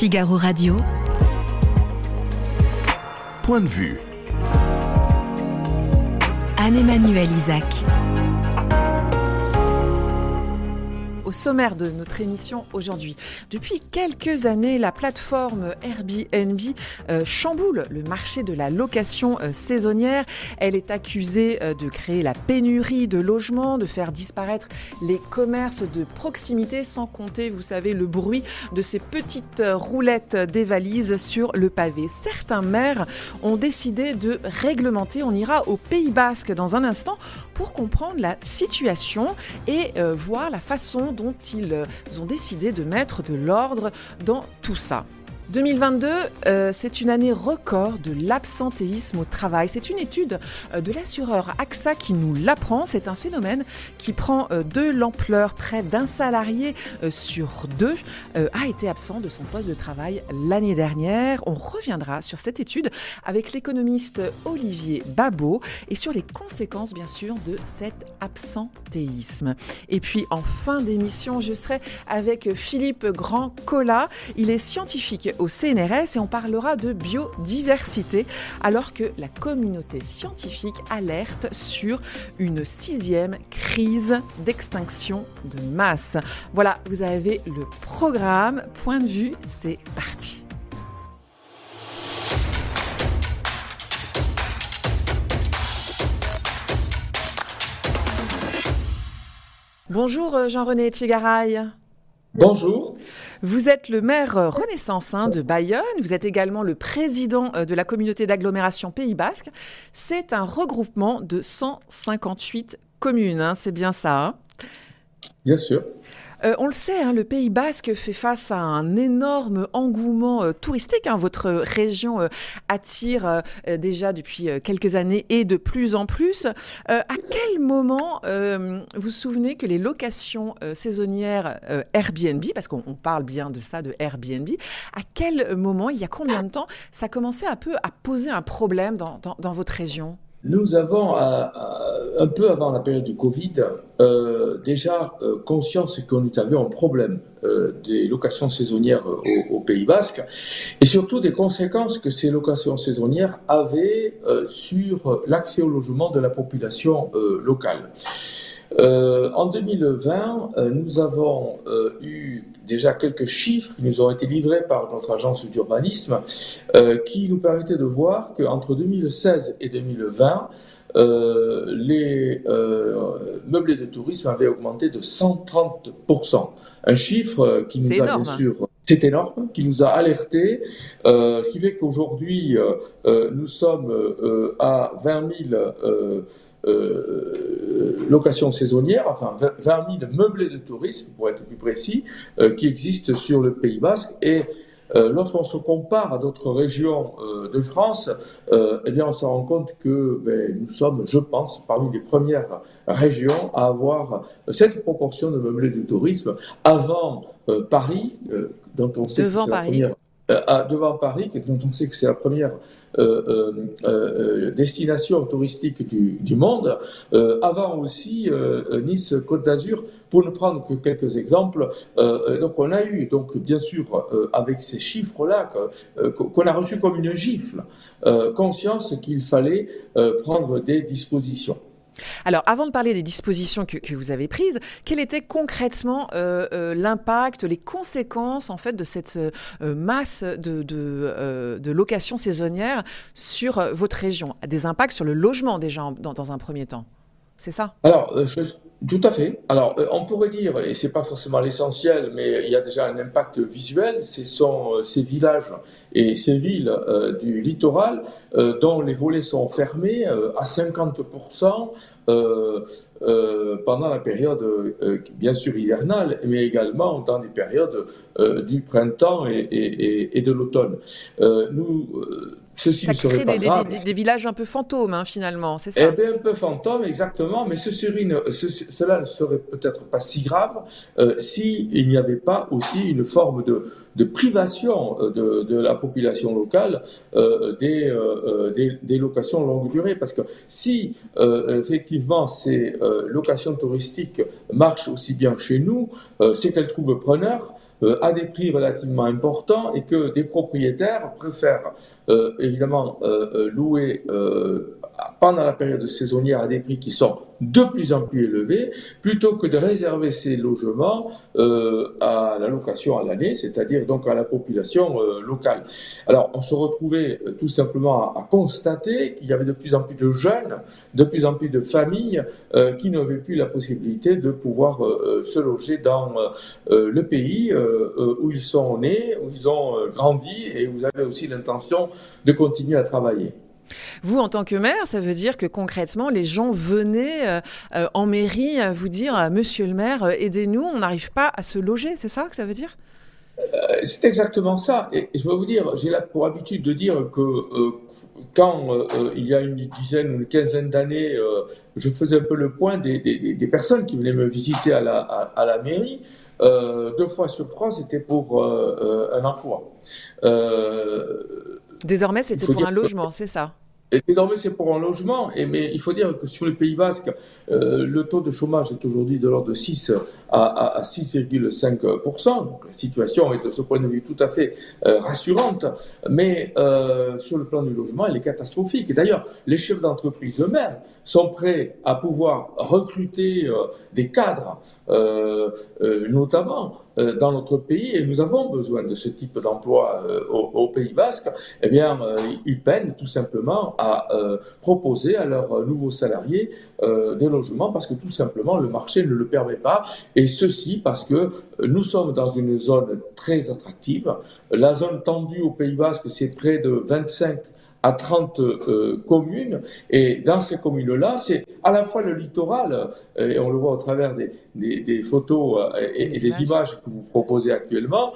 Figaro Radio. Point de vue. Anne-Emmanuel Isaac. Au sommaire de notre émission aujourd'hui. Depuis quelques années, la plateforme Airbnb euh, chamboule le marché de la location euh, saisonnière. Elle est accusée euh, de créer la pénurie de logements, de faire disparaître les commerces de proximité, sans compter, vous savez, le bruit de ces petites roulettes des valises sur le pavé. Certains maires ont décidé de réglementer. On ira au Pays Basque dans un instant pour comprendre la situation et voir la façon dont ils euh, ont décidé de mettre de l'ordre dans tout ça. 2022, euh, c'est une année record de l'absentéisme au travail. C'est une étude euh, de l'assureur AXA qui nous l'apprend. C'est un phénomène qui prend euh, de l'ampleur. Près d'un salarié sur deux a été absent de son poste de travail l'année dernière. On reviendra sur cette étude avec l'économiste Olivier Babot et sur les conséquences, bien sûr, de cet absentéisme. Et puis, en fin d'émission, je serai avec Philippe Grand-Collat. Il est scientifique au CNRS et on parlera de biodiversité alors que la communauté scientifique alerte sur une sixième crise d'extinction de masse. Voilà, vous avez le programme. Point de vue, c'est parti. Bonjour euh, Jean-René Tchigaraï. Bonjour. Vous êtes le maire euh, Renaissance hein, de Bayonne. Vous êtes également le président euh, de la communauté d'agglomération Pays Basque. C'est un regroupement de 158 communes. Hein, c'est bien ça. Hein? Bien sûr. Euh, on le sait, hein, le Pays Basque fait face à un énorme engouement euh, touristique. Hein. Votre région euh, attire déjà depuis quelques années et de plus en plus. à quel moment vous vous souvenez que les locations saisonnières Airbnb, parce qu'on parle bien de ça, de Airbnb, à quel moment, il y a combien de temps, ça commençait un peu à poser un problème dans votre région? Nous avons, euh, euh, un peu avant la période du Covid, euh, déjà conscience que nous un problème des locations saisonnières au, Pays Basque et surtout des conséquences que ces locations saisonnières avaient sur l'accès au logement de la population locale. Euh, en 2020, euh, nous avons euh, eu déjà quelques chiffres qui nous ont été livrés par notre agence d'urbanisme qui nous permettaient de voir qu'entre 2016 et 2020, les meublés de tourisme avaient augmenté de 130%. Un chiffre qui nous a bien sûr c'est énorme, qui nous a alertés, ce qui fait qu'aujourd'hui, nous sommes à 20 000 euh, location saisonnière, enfin 20 000 meublés de tourisme, pour être plus précis, euh, qui existent sur le Pays Basque. Et euh, lorsqu'on se compare à d'autres régions de France, eh bien, on se rend compte que ben, nous sommes, je pense, parmi les premières régions à avoir cette proportion de meublés de tourisme avant Paris, dont on sait que c'est la première euh, devant Paris, dont on sait que c'est la première euh, euh, destination touristique du, monde, avant aussi Nice, Côte d'Azur, pour ne prendre que quelques exemples. donc on a eu, donc bien sûr, avec ces chiffres-là, qu'on a reçu comme une gifle, conscience qu'il fallait prendre des dispositions. Alors, avant de parler des dispositions que, vous avez prises, quel était concrètement euh, euh, l'impact, les conséquences en fait de cette euh, masse de, de, locations saisonnières sur votre région? Des impacts sur le logement déjà dans, un premier temps. C'est ça? Tout à fait. Alors, on pourrait dire, et c'est pas forcément l'essentiel, mais il y a déjà un impact visuel. Ce sont ces villages et ces villes du littoral dont les volets sont fermés à 50% euh, euh, pendant la période, euh, bien sûr, hivernale, mais également dans des périodes du printemps et, de l'automne. nous, Ceci ça crée des, des, villages un peu fantômes, hein, finalement, c'est ça eh bien, Un peu fantômes, exactement, mais ce cela ne serait peut-être pas si grave s'il n'y avait pas aussi une forme de, de privation euh, de, la population locale euh, euh, des, des, locations longue durée. Parce que si effectivement ces locations touristiques marchent aussi bien chez nous, c'est qu'elles trouvent preneurs à des prix relativement importants et que des propriétaires préfèrent évidemment louer pendant la période saisonnière à des prix qui sont de plus en plus élevés, plutôt que de réserver ces logements euh, à la location à l'année, c'est-à-dire donc à la population euh, locale. Alors, on se retrouvait euh, tout simplement à, constater qu'il y avait de plus en plus de jeunes, de plus en plus de familles qui n'avaient plus la possibilité de pouvoir se loger dans le pays où ils sont nés, où ils ont grandi, et où vous avez aussi l'intention de continuer à travailler. Vous, en tant que maire, ça veut dire que concrètement, les gens venaient euh, euh, en mairie vous dire euh, Monsieur le maire, aidez-nous, on n'arrive pas à se loger, c'est ça que ça veut dire? C'est exactement ça. Et je vais vous dire, j'ai pour habitude de dire que quand il y a une dizaine ou une quinzaine d'années, je faisais un peu le point des, personnes qui venaient me visiter à la, à, la mairie. deux fois sur trois, c'était pour un emploi. Désormais, c'était pour un logement, c'est ça? Et désormais, c'est pour un logement. Et, mais il faut dire que sur le Pays Basque, euh, le taux de chômage est aujourd'hui de l'ordre de 6 à, à, 6,5%. Donc la situation est de ce point de vue tout à fait euh, rassurante. Mais euh, sur le plan du logement, elle est catastrophique. D'ailleurs, les chefs d'entreprise eux-mêmes sont prêts à pouvoir recruter euh, des cadres, notamment dans notre pays, et nous avons besoin de ce type d'emploi au, Pays Basque, eh bien, ils peinent tout simplement à proposer à leurs nouveaux salariés des logements parce que tout simplement le marché ne le permet pas, et ceci parce que nous sommes dans une zone très attractive. La zone tendue au Pays Basque, c'est près de 25 à 30 euh, communes. Et dans ces communes-là, c'est à la fois le littoral, euh, et on le voit au travers des, des, des photos euh, et, des images que vous proposez actuellement,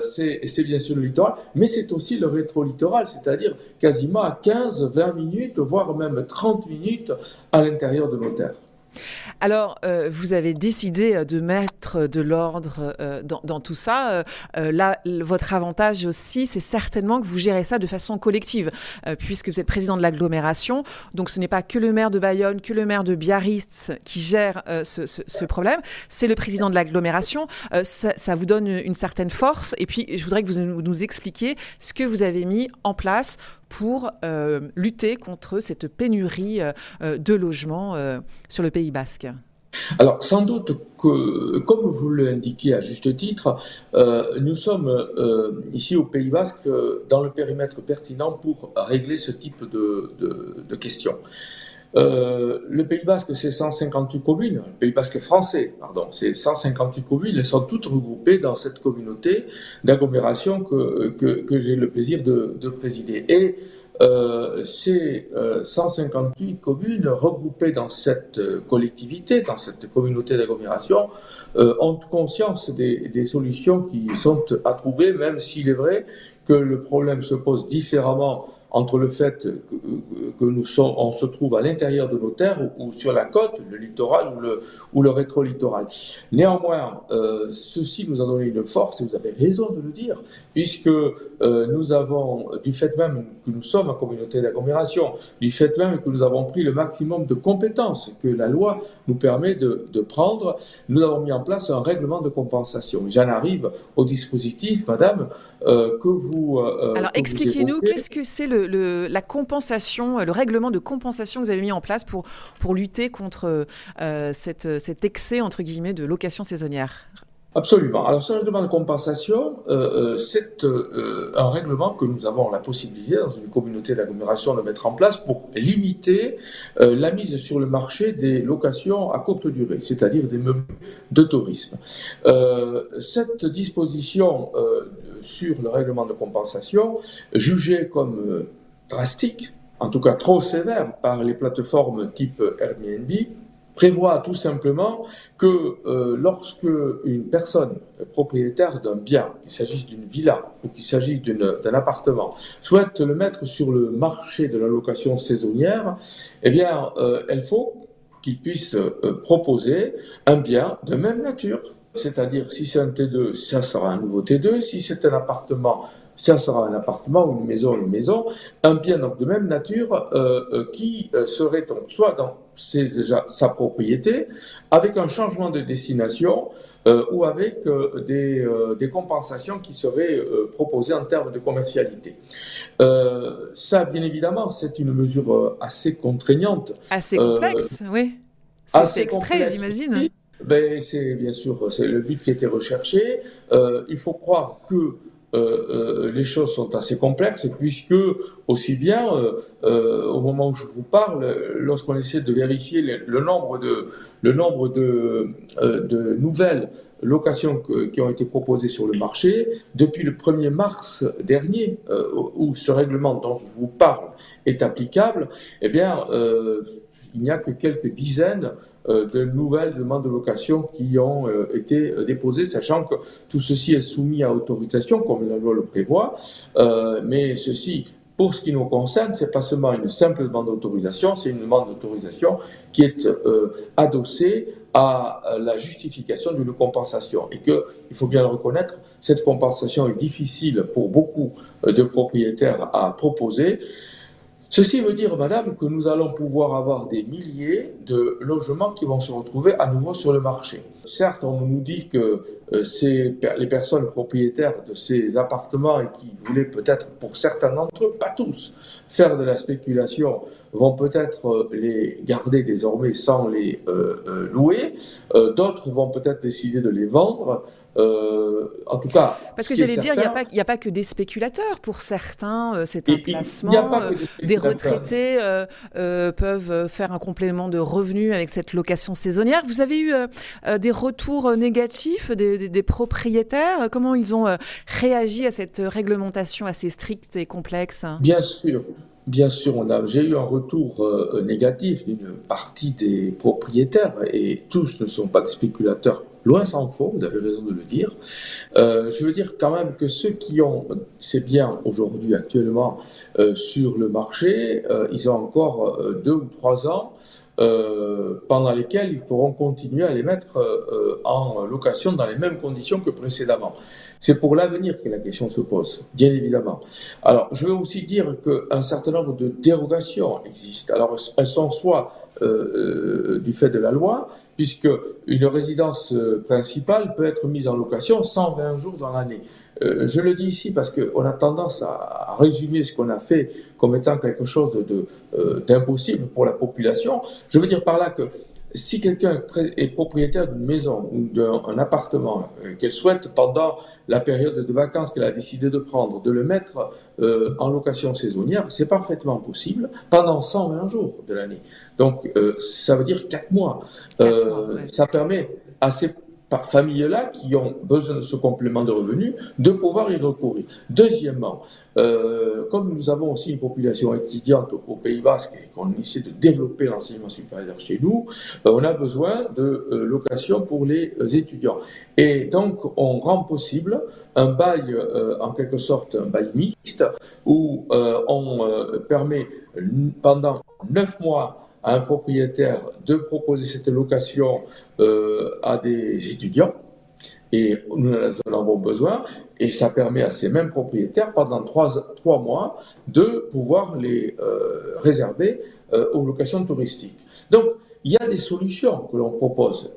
c'est bien sûr le littoral, mais c'est aussi le rétro-littoral, c'est-à-dire quasiment à 15, 20 minutes, voire même 30 minutes à l'intérieur de nos terres. Alors, euh, vous avez décidé euh, de mettre de l'ordre euh, dans, tout ça. là, votre avantage aussi, c'est certainement que vous gérez ça de façon collective, puisque vous êtes président de l'agglomération. Donc, ce n'est pas que le maire de Bayonne, que le maire de Biarritz qui gère ce, problème. C'est le président de l'agglomération. Ça, vous donne une certaine force. Et puis, je voudrais que vous nous expliquiez ce que vous avez mis en place pour euh, lutter contre cette pénurie euh, de logements euh, sur le Pays basque alors, sans doute que, comme vous l'indiquez à juste titre, nous sommes ici au Pays Basque dans le périmètre pertinent pour régler ce type de, questions. Le Pays Basque, c'est 158 communes. Le Pays Basque français, pardon, c'est 158 communes. Elles sont toutes regroupées dans cette communauté d'agglomération que, que, j'ai le plaisir de, de présider. Et euh, ces 158 euh, communes regroupées dans cette euh, collectivité, dans cette communauté d'agglomération, ont conscience des, des, solutions qui sont à trouver, même s'il est vrai que le problème se pose différemment entre le fait que, nous sommes, on se trouve à l'intérieur de nos terres ou, sur la côte, le littoral ou le, ou le rétro-littoral. Néanmoins, euh, ceci nous a donné une force, et vous avez raison de le dire, puisque euh, nous avons, du fait même que nous sommes en communauté d'agglomération, du fait même que nous avons pris le maximum de compétences que la loi nous permet de, de prendre, nous avons mis en place un règlement de compensation. J'en arrive au dispositif, madame, euh, que vous... Alors expliquez-nous, qu'est-ce que c'est le, la compensation, le règlement de compensation que vous avez mis en place pour, lutter contre euh, cet excès, entre guillemets, de location saisonnière Absolument. Alors ce règlement de compensation, euh, euh, c'est un règlement que nous avons la possibilité dans une communauté d'agglomération de mettre en place pour limiter la mise sur le marché des locations à courte durée, c'est-à-dire des meubles de tourisme. cette disposition sur le règlement de compensation, jugée comme drastique, en tout cas trop sévère par les plateformes type Airbnb, prévoit tout simplement que euh, lorsque une personne propriétaire d'un bien, qu'il s'agisse d'une villa ou qu'il s'agisse d'un appartement, souhaite le mettre sur le marché de la location saisonnière, eh bien, euh, il faut qu'il puisse euh, proposer un bien de même nature. C'est-à-dire, si c'est un T2, ça sera un nouveau T2. Si c'est un appartement, ça sera un appartement ou une maison, une maison, un bien donc de même nature euh, euh, qui euh, serait donc soit dans déjà sa propriété, avec un changement de destination ou avec des, des, compensations qui seraient proposées en termes de commercialité. ça, bien évidemment, c'est une mesure assez contraignante. Assez complexe, oui. C'est exprès, j'imagine. Ben, c'est bien sûr c'est le but qui était recherché. il faut croire que euh, euh, les choses sont assez complexes puisque aussi bien euh, au moment où je vous parle, lorsqu'on essaie de vérifier le, nombre de le nombre de, de nouvelles locations qui ont été proposées sur le marché depuis le 1er mars dernier, où ce règlement dont je vous parle est applicable, eh bien, il n'y a que quelques dizaines de nouvelles demandes de location qui ont euh, été euh, déposées, sachant que tout ceci est soumis à autorisation, comme la loi le prévoit, mais ceci pour ce qui nous concerne, c'est pas seulement une simple demande d'autorisation, c'est une demande d'autorisation qui est adossée à la justification d'une compensation. Et que, il faut bien le reconnaître, cette compensation est difficile pour beaucoup de propriétaires à proposer. Ceci veut dire, madame, que nous allons pouvoir avoir des milliers de logements qui vont se retrouver à nouveau sur le marché. Certes, on nous dit que euh, les personnes propriétaires de ces appartements et qui voulaient peut-être, pour certains d'entre eux, pas tous, faire de la spéculation, vont peut-être euh, les garder désormais sans les euh, louer. D'autres vont peut-être décider de les vendre. Euh, en tout cas. Parce que j'allais dire, il n'y a, a, pas que des spéculateurs. Pour certains, euh, c'est un placement. a pas que des, euh, des retraités peuvent faire un complément de revenus avec cette location saisonnière. Vous avez eu des retours négatifs des, des, propriétaires? Comment ils ont réagi à cette réglementation assez stricte et complexe? Bien sûr. Bien sûr, j'ai eu un retour négatif d'une partie des propriétaires et tous ne sont pas des spéculateurs Loin s'en faut, vous avez raison de le dire. Euh, je veux dire quand même que ceux qui ont ces biens aujourd'hui actuellement euh, sur le marché, euh, ils ont encore deux ou trois ans pendant lesquels ils pourront continuer à les mettre en location dans les mêmes conditions que précédemment. C'est pour l'avenir que la question se pose, bien évidemment. Alors, je veux aussi dire qu'un certain nombre de dérogations existent. Alors, elles sont soit du fait de la loi, puisque une résidence euh, principale peut être mise en location 120 jours dans l'année. Euh, je le dis ici parce qu'on a tendance à, résumer ce qu'on a fait comme étant quelque chose euh, d'impossible pour la population. Je veux dire par là que si quelqu'un est propriétaire d'une maison ou d'un appartement qu'elle souhaite pendant la période de vacances qu'elle a décidé de prendre, de le mettre en location saisonnière, c'est parfaitement possible pendant 120 jours de l'année. Donc, euh, ça veut dire quatre mois. Euh, ça permet à ces familles-là qui ont besoin de ce complément de revenus de pouvoir y recourir. Deuxièmement, euh, comme nous avons aussi une population étudiante au, Pays Basque et qu'on essaie de développer l'enseignement supérieur chez nous, on a besoin de location pour les étudiants. Et donc, on rend possible un bail, en quelque sorte, un bail mixte, où on permet pendant neuf mois à un propriétaire de proposer cette location euh, à des étudiants, et nous en avons besoin, et ça permet à ces mêmes propriétaires, pendant trois, trois mois, de pouvoir les euh, réserver euh, aux locations touristiques. Donc, il y a des solutions que l'on propose.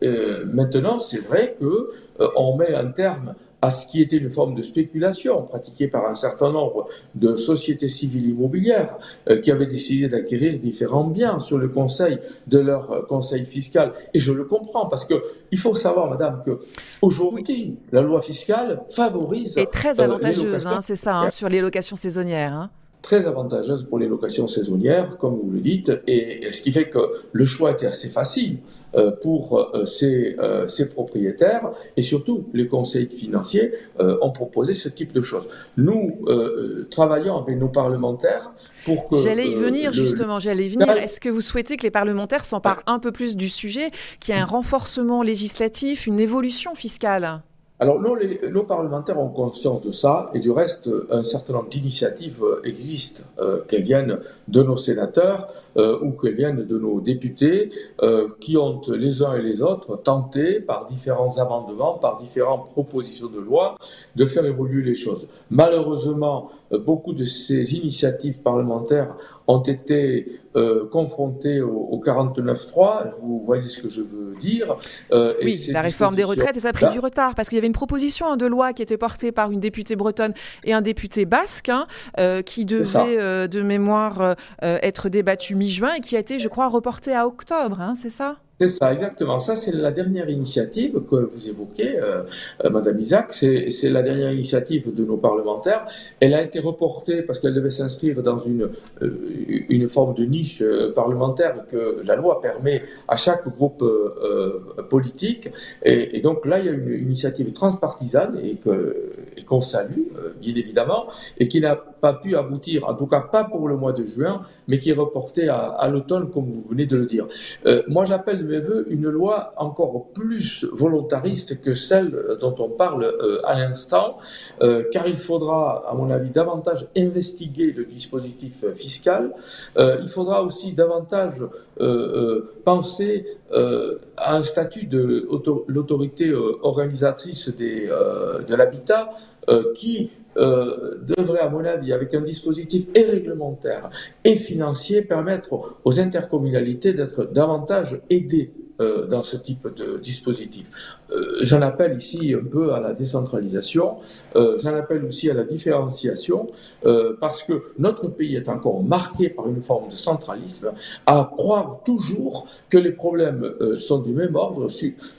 maintenant, c'est vrai que on met un terme à ce qui était une forme de spéculation pratiquée par un certain nombre de sociétés civiles immobilières euh, qui avaient décidé d'acquérir différents biens sur le conseil de leur euh, conseil fiscal. Et je le comprends parce que il faut savoir, madame, que aujourd'hui, la loi fiscale favorise. Et très euh, avantageuse, hein, c'est ça, hein, sur les locations saisonnières. Hein très avantageuse pour les locations saisonnières, comme vous le dites, et ce qui fait que le choix était assez facile euh, pour euh, ces, euh, ces, propriétaires, et surtout les conseils financiers ont proposé ce type de choses. Nous travaillons avec nos parlementaires pour que... J'allais y venir justement, j'allais y venir. Est-ce que vous souhaitez que les parlementaires s'emparent un peu plus du sujet, qu'il y ait un renforcement législatif, une évolution fiscale? Alors, nos, nos, parlementaires ont conscience de ça, et du reste, un certain nombre d'initiatives existent, euh, qu'elles viennent de nos sénateurs, ou qu'elles viennent de nos députés qui ont les uns et les autres tenté par différents amendements, par différentes propositions de loi, de faire évoluer les choses. Malheureusement, beaucoup de ces initiatives parlementaires ont été euh, confrontés au, 49-3. Vous voyez ce que je veux dire. Euh, oui, la réforme des retraites, et ça a pris du retard parce qu'il y avait une proposition hein, de loi qui était portée par une députée bretonne et un député basque hein, euh, qui devait, de mémoire, être débattue mi-juin et qui a été, je crois, reportée à octobre. Hein, c'est ça? C'est ça, exactement. Ça, c'est la dernière initiative que vous évoquez, euh, euh Madame Isaac. C'est la dernière initiative de nos parlementaires. Elle a été reportée parce qu'elle devait s'inscrire dans une, euh, une forme de niche euh, parlementaire que la loi permet à chaque groupe politique. Et, donc là, il y a une initiative transpartisane et qu'on salue, bien évidemment, et qui n'a pas pu aboutir, en tout cas pas pour le mois de juin, mais qui est reportée à, l'automne, comme vous venez de le dire. moi, j'appelle veux une loi encore plus volontariste que celle dont on parle euh, à l'instant, euh, car il faudra, à mon avis, davantage investiguer le dispositif fiscal. Euh, il faudra aussi davantage penser à un statut de l'autorité organisatrice des, de l'habitat qui devrait, à mon avis, avec un dispositif et réglementaire et financier, permettre aux intercommunalités d'être davantage aidées euh, dans ce type de dispositif. Euh, j'en appelle ici un peu à la décentralisation, euh, j'en appelle aussi à la différenciation, parce que notre pays est encore marqué par une forme de centralisme, à croire toujours que les problèmes sont du même ordre,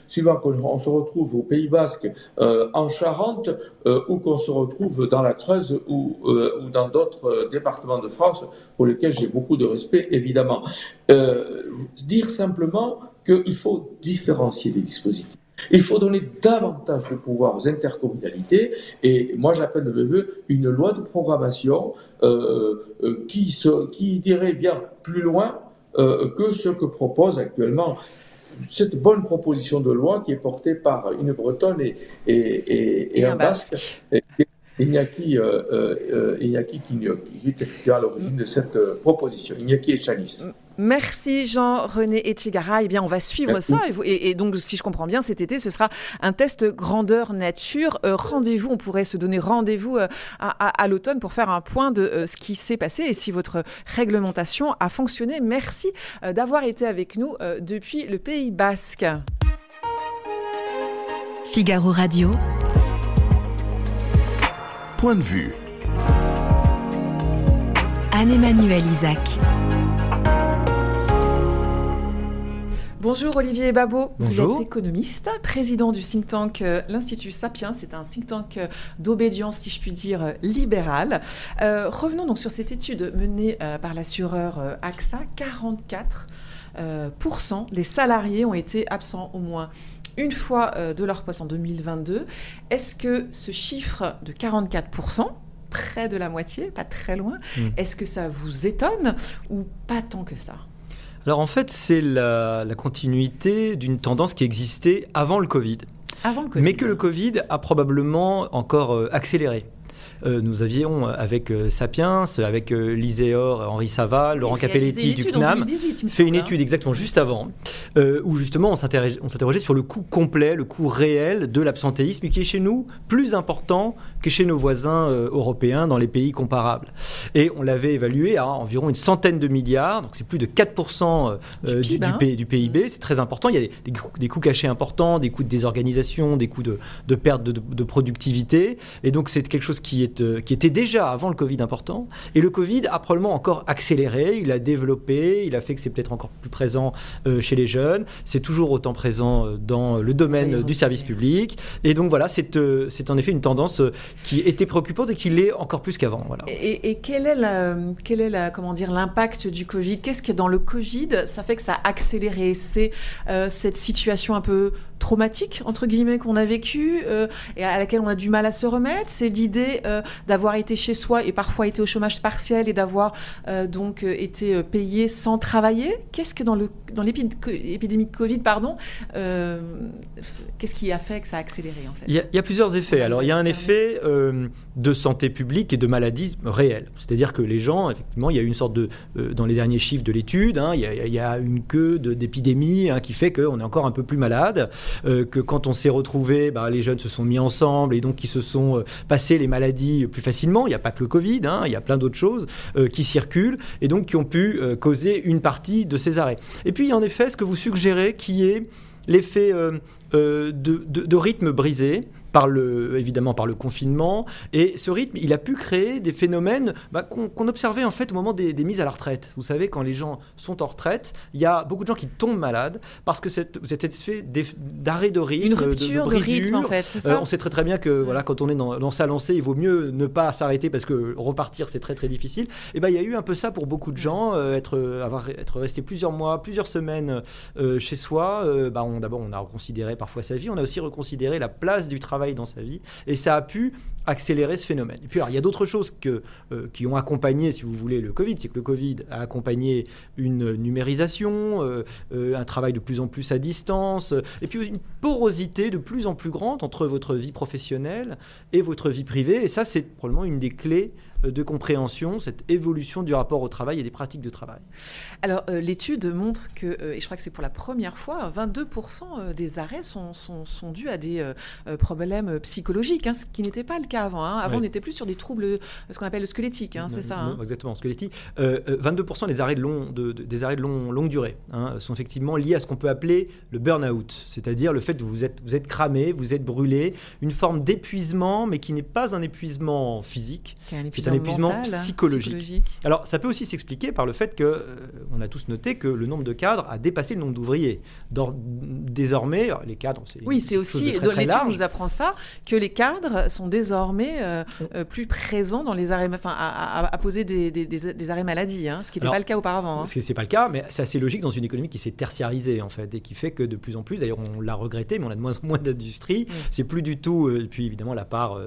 suivant qu'on se retrouve au Pays Basque, en Charente, ou qu'on se retrouve dans la Creuse ou, ou dans d'autres départements de France, pour lesquels j'ai beaucoup de respect, évidemment. dire simplement qu'il faut différencier les dispositifs. Il faut donner davantage de pouvoir aux intercommunalités et moi j'appelle de mes voeux une loi de programmation euh, euh, qui, qui irait bien plus loin euh, que ce que propose actuellement cette bonne proposition de loi qui est portée par une Bretonne et, et, un, Basque. Iñaki, Iñaki qui, qui, est effectivement à l'origine de cette proposition, Iñaki et Chalice. Merci Jean-René Etchegara. Eh bien, on va suivre ça. Et, donc, si je comprends bien, cet été, ce sera un test grandeur nature. Euh, rendez-vous, on pourrait se donner rendez-vous euh, à, l'automne pour faire un point de euh, ce qui s'est passé et si votre réglementation a fonctionné. Merci d'avoir été avec nous depuis le Pays Basque. Figaro Radio. Point de vue. Anne-Emmanuel Isaac. Bonjour Olivier Babot, vous êtes économiste, président du think tank euh, l'Institut Sapiens, c'est un think tank euh, d'obédience, si je puis dire, euh, libérale. revenons donc sur cette étude menée par l'assureur AXA, 44% des salariés ont été absents au moins une fois de leur poste en 2022. Est-ce que ce chiffre de 44% près de la moitié, pas très loin, hmm. est-ce que ça vous étonne ou pas tant que ça? Alors en fait, c'est la, continuité d'une tendance qui existait avant le Covid. Avant le COVID. Mais que le Covid a probablement encore euh, accéléré. Euh, nous avions euh, avec euh, Sapiens, avec l'Iséor, Henri Saval, Laurent Capelletti du CNAM, fait une hein. étude exactement juste avant, où justement on s'interrogeait sur le coût complet, le coût réel de l'absentéisme, qui est chez nous plus important que chez nos voisins européens dans les pays comparables. Et on l'avait évalué à environ une centaine de milliards, donc c'est plus de 4% du, PIB, c'est très important. Il y a des, coûts, cachés importants, des coûts de désorganisation, des coûts de, perte de, de productivité, et donc c'est quelque chose qui est euh, qui était déjà avant le Covid important. Et le Covid a probablement encore accéléré, il a développé, il a fait que c'est peut-être encore plus présent euh, chez les jeunes, c'est toujours autant présent euh, dans le domaine du service public. Et donc voilà, c'est en effet une tendance qui était préoccupante et qui l'est encore plus qu'avant. Voilà. Et, quel est, la, quel est la, comment dire, l'impact du Covid? Qu'est-ce que dans le Covid, ça fait que ça a accéléré? C'est cette situation un peu traumatique, entre guillemets, qu'on a vécu euh, et à laquelle on a du mal à se remettre. C'est l'idée euh, d'avoir été chez soi et parfois été au chômage partiel et d'avoir euh, donc été payé sans travailler. Qu'est-ce que dans l'épidémie de Covid, pardon, qu'est-ce qui a fait que ça a accéléré en fait? Il y, a, plusieurs effets. Alors il y a un effet de santé publique et de maladie réelle. C'est-à-dire que les gens, effectivement, il y a eu une sorte de, dans les derniers chiffres de l'étude, hein, il, y a une queue d'épidémie hein, qui fait qu'on est encore un peu plus malade. Euh, que quand on s'est retrouvé, bah, les jeunes se sont mis ensemble et donc qui se sont euh, passés les maladies plus facilement. Il n'y a pas que le Covid, hein, il y a plein d'autres choses euh, qui circulent et donc qui ont pu causer une partie de ces arrêts. Et puis en effet, ce que vous suggérez qui est l'effet de, rythme brisé par le, évidemment par le confinement. Et ce rythme, il a pu créer des phénomènes bah, qu'on observait en fait au moment des, mises à la retraite. Vous savez, quand les gens sont en retraite, il y a beaucoup de gens qui tombent malades parce que cette, cet effet d'arrêt de rythme, une rupture de, rythme en fait. Ça euh, on sait très très bien que voilà, quand on est dans, dans sa lancée, il vaut mieux ne pas s'arrêter parce que repartir c'est très très difficile. Et ben il y a eu un peu ça pour beaucoup de gens, euh, être avoir être resté plusieurs mois, plusieurs semaines euh, chez soi. bah d'abord on a reconsidéré parfois sa vie, on a aussi reconsidéré la place du travail dans sa vie. Et ça a pu accélérer ce phénomène. Et puis, alors, il y a d'autres choses euh, qui ont accompagné, si vous voulez, le Covid. C'est que le Covid a accompagné une numérisation, euh, euh, un travail de plus en plus à distance, et puis une porosité de plus en plus grande entre votre vie professionnelle et votre vie privée. Et ça, c'est probablement une des clés de compréhension, cette évolution du rapport au travail et des pratiques de travail. Alors, euh, l'étude montre que, euh, et je crois que c'est pour la première fois, 22% des arrêts sont, sont, sont, dus à des problèmes psychologiques, hein, ce qui n'était pas le cas avant. Hein. Avant, on était plus sur des troubles, ce qu'on appelle le squelettique, hein, c'est ça Exactement, squelettique. 22% des arrêts de, long, de, des arrêts de long, longue durée sont effectivement liés à ce qu'on peut appeler le burn-out, c'est-à-dire le fait que vous êtes, vous êtes cramé, vous êtes brûlé, une forme d'épuisement, mais qui n'est pas un épuisement physique un épuisement psychologique. Alors, ça peut aussi s'expliquer par le fait que, euh, on a tous noté que le nombre de cadres a dépassé le nombre d'ouvriers. Désormais, les cadres, c'est oui, c'est aussi l'étude nous apprend ça que les cadres sont désormais euh, euh, plus présents dans les arrêts, enfin, à, poser des, des, arrêts maladie, hein, ce qui n'était pas le cas auparavant. Hein. Ce n'est pas le cas, mais c'est assez logique dans une économie qui s'est tertiarisée en fait et qui fait que de plus en plus, d'ailleurs, on l'a regretté, mais on a de moins en moins d'industrie. C'est plus du tout, et puis évidemment la part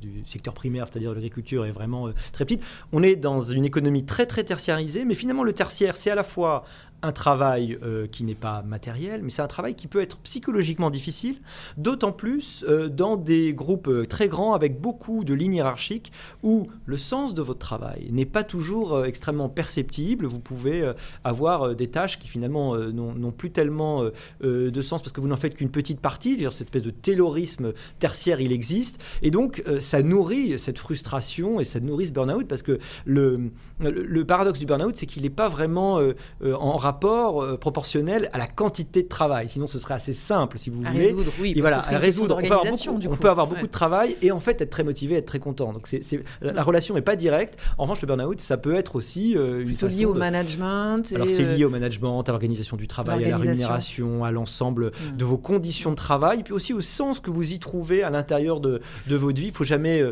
du secteur primaire, c'est-à-dire l'agriculture, est vraiment euh, très petite. On est dans une économie très très tertiarisée, mais finalement le tertiaire, c'est à la fois un travail euh, qui n'est pas matériel, mais c'est un travail qui peut être psychologiquement difficile, d'autant plus euh, dans des groupes euh, très grands avec beaucoup de lignes hiérarchiques où le sens de votre travail n'est pas toujours extrêmement perceptible. Vous pouvez avoir des tâches qui finalement n'ont plus tellement de sens parce que vous n'en faites qu'une petite partie. Cette espèce de taylorisme tertiaire, il existe. Et donc, ça nourrit cette frustration et ça nourrit ce burn-out parce que le, le, paradoxe du burn-out, c'est qu'il n'est pas vraiment en rapport rapport euh, proportionnel à la quantité de travail. Sinon, ce serait assez simple, si vous voulez. Résoudre, oui. Et voilà, à résoudre. On peut avoir beaucoup, on peut avoir beaucoup de travail et en fait être très motivé, être très content. Donc, c'est, la, relation n'est pas directe. En revanche, le burn-out, ça peut être aussi euh, une façon lié au management. Alors, c'est lié euh, au management, à l'organisation du travail, à la rémunération, à l'ensemble mm. de vos conditions de travail, puis aussi au sens que vous y trouvez à l'intérieur de, de votre vie. Il faut jamais,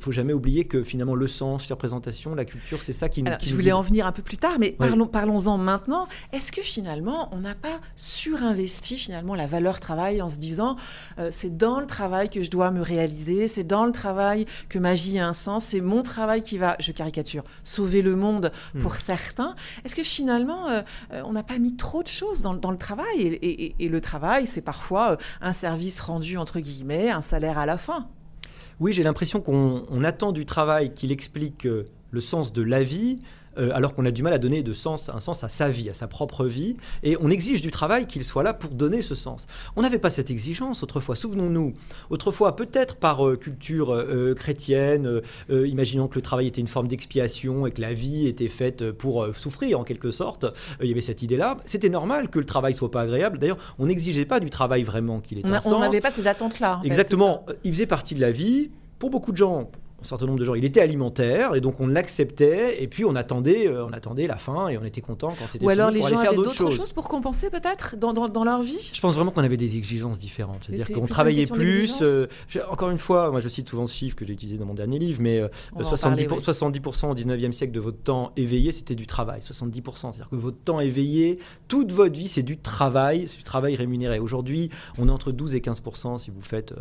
faut jamais oublier que finalement le sens, la représentation, la culture, c'est ça qui nous. je voulais en venir un peu plus tard, mais parlons, parlons-en maintenant maintenant, est-ce que finalement, on n'a pas surinvesti finalement la valeur travail en se disant euh, c'est dans le travail que je dois me réaliser, c'est dans le travail que ma vie a un sens, c'est mon travail qui va, je caricature, sauver le monde hmm. pour certains. Est-ce que finalement, euh, euh, on n'a pas mis trop de choses dans, le travail et, le travail, c'est parfois un service rendu entre guillemets, un salaire à la fin? Oui, j'ai l'impression qu'on attend du travail qu'il explique le sens de la vie, euh, alors qu'on a du mal à donner de sens, un sens à sa vie, à sa propre vie, et on exige du travail qu'il soit là pour donner ce sens. On n'avait pas cette exigence autrefois, souvenons-nous. Autrefois, peut-être par euh, culture euh, chrétienne, imaginons que le travail était une forme d'expiation et que la vie était faite pour souffrir en quelque sorte, il y avait cette idée-là. C'était normal que le travail soit pas agréable. D'ailleurs, on n'exigeait pas du travail vraiment qu'il ait un sens. On n'avait pas ces attentes-là. Exactement. il faisait partie de la vie. Pour beaucoup de gens, un certain nombre de gens, il était alimentaire, et donc on l'acceptait, et puis on attendait, euh, on attendait la fin, et on était content quand c'était fini. Ou alors les gens avaient d'autres choses. pour compenser peut-être dans, dans, leur vie? Je pense vraiment qu'on avait des exigences différentes. C'est-à-dire qu'on travaillait plus. Euh, encore une fois, moi je cite souvent ce chiffre que j'ai utilisé dans mon dernier livre, mais 70%, 70 au 19e siècle de votre temps éveillé, c'était du travail. 70%. C'est-à-dire que votre temps éveillé, toute votre vie, c'est du travail, c'est du travail rémunéré. Aujourd'hui, on est entre 12 et 15% si vous faites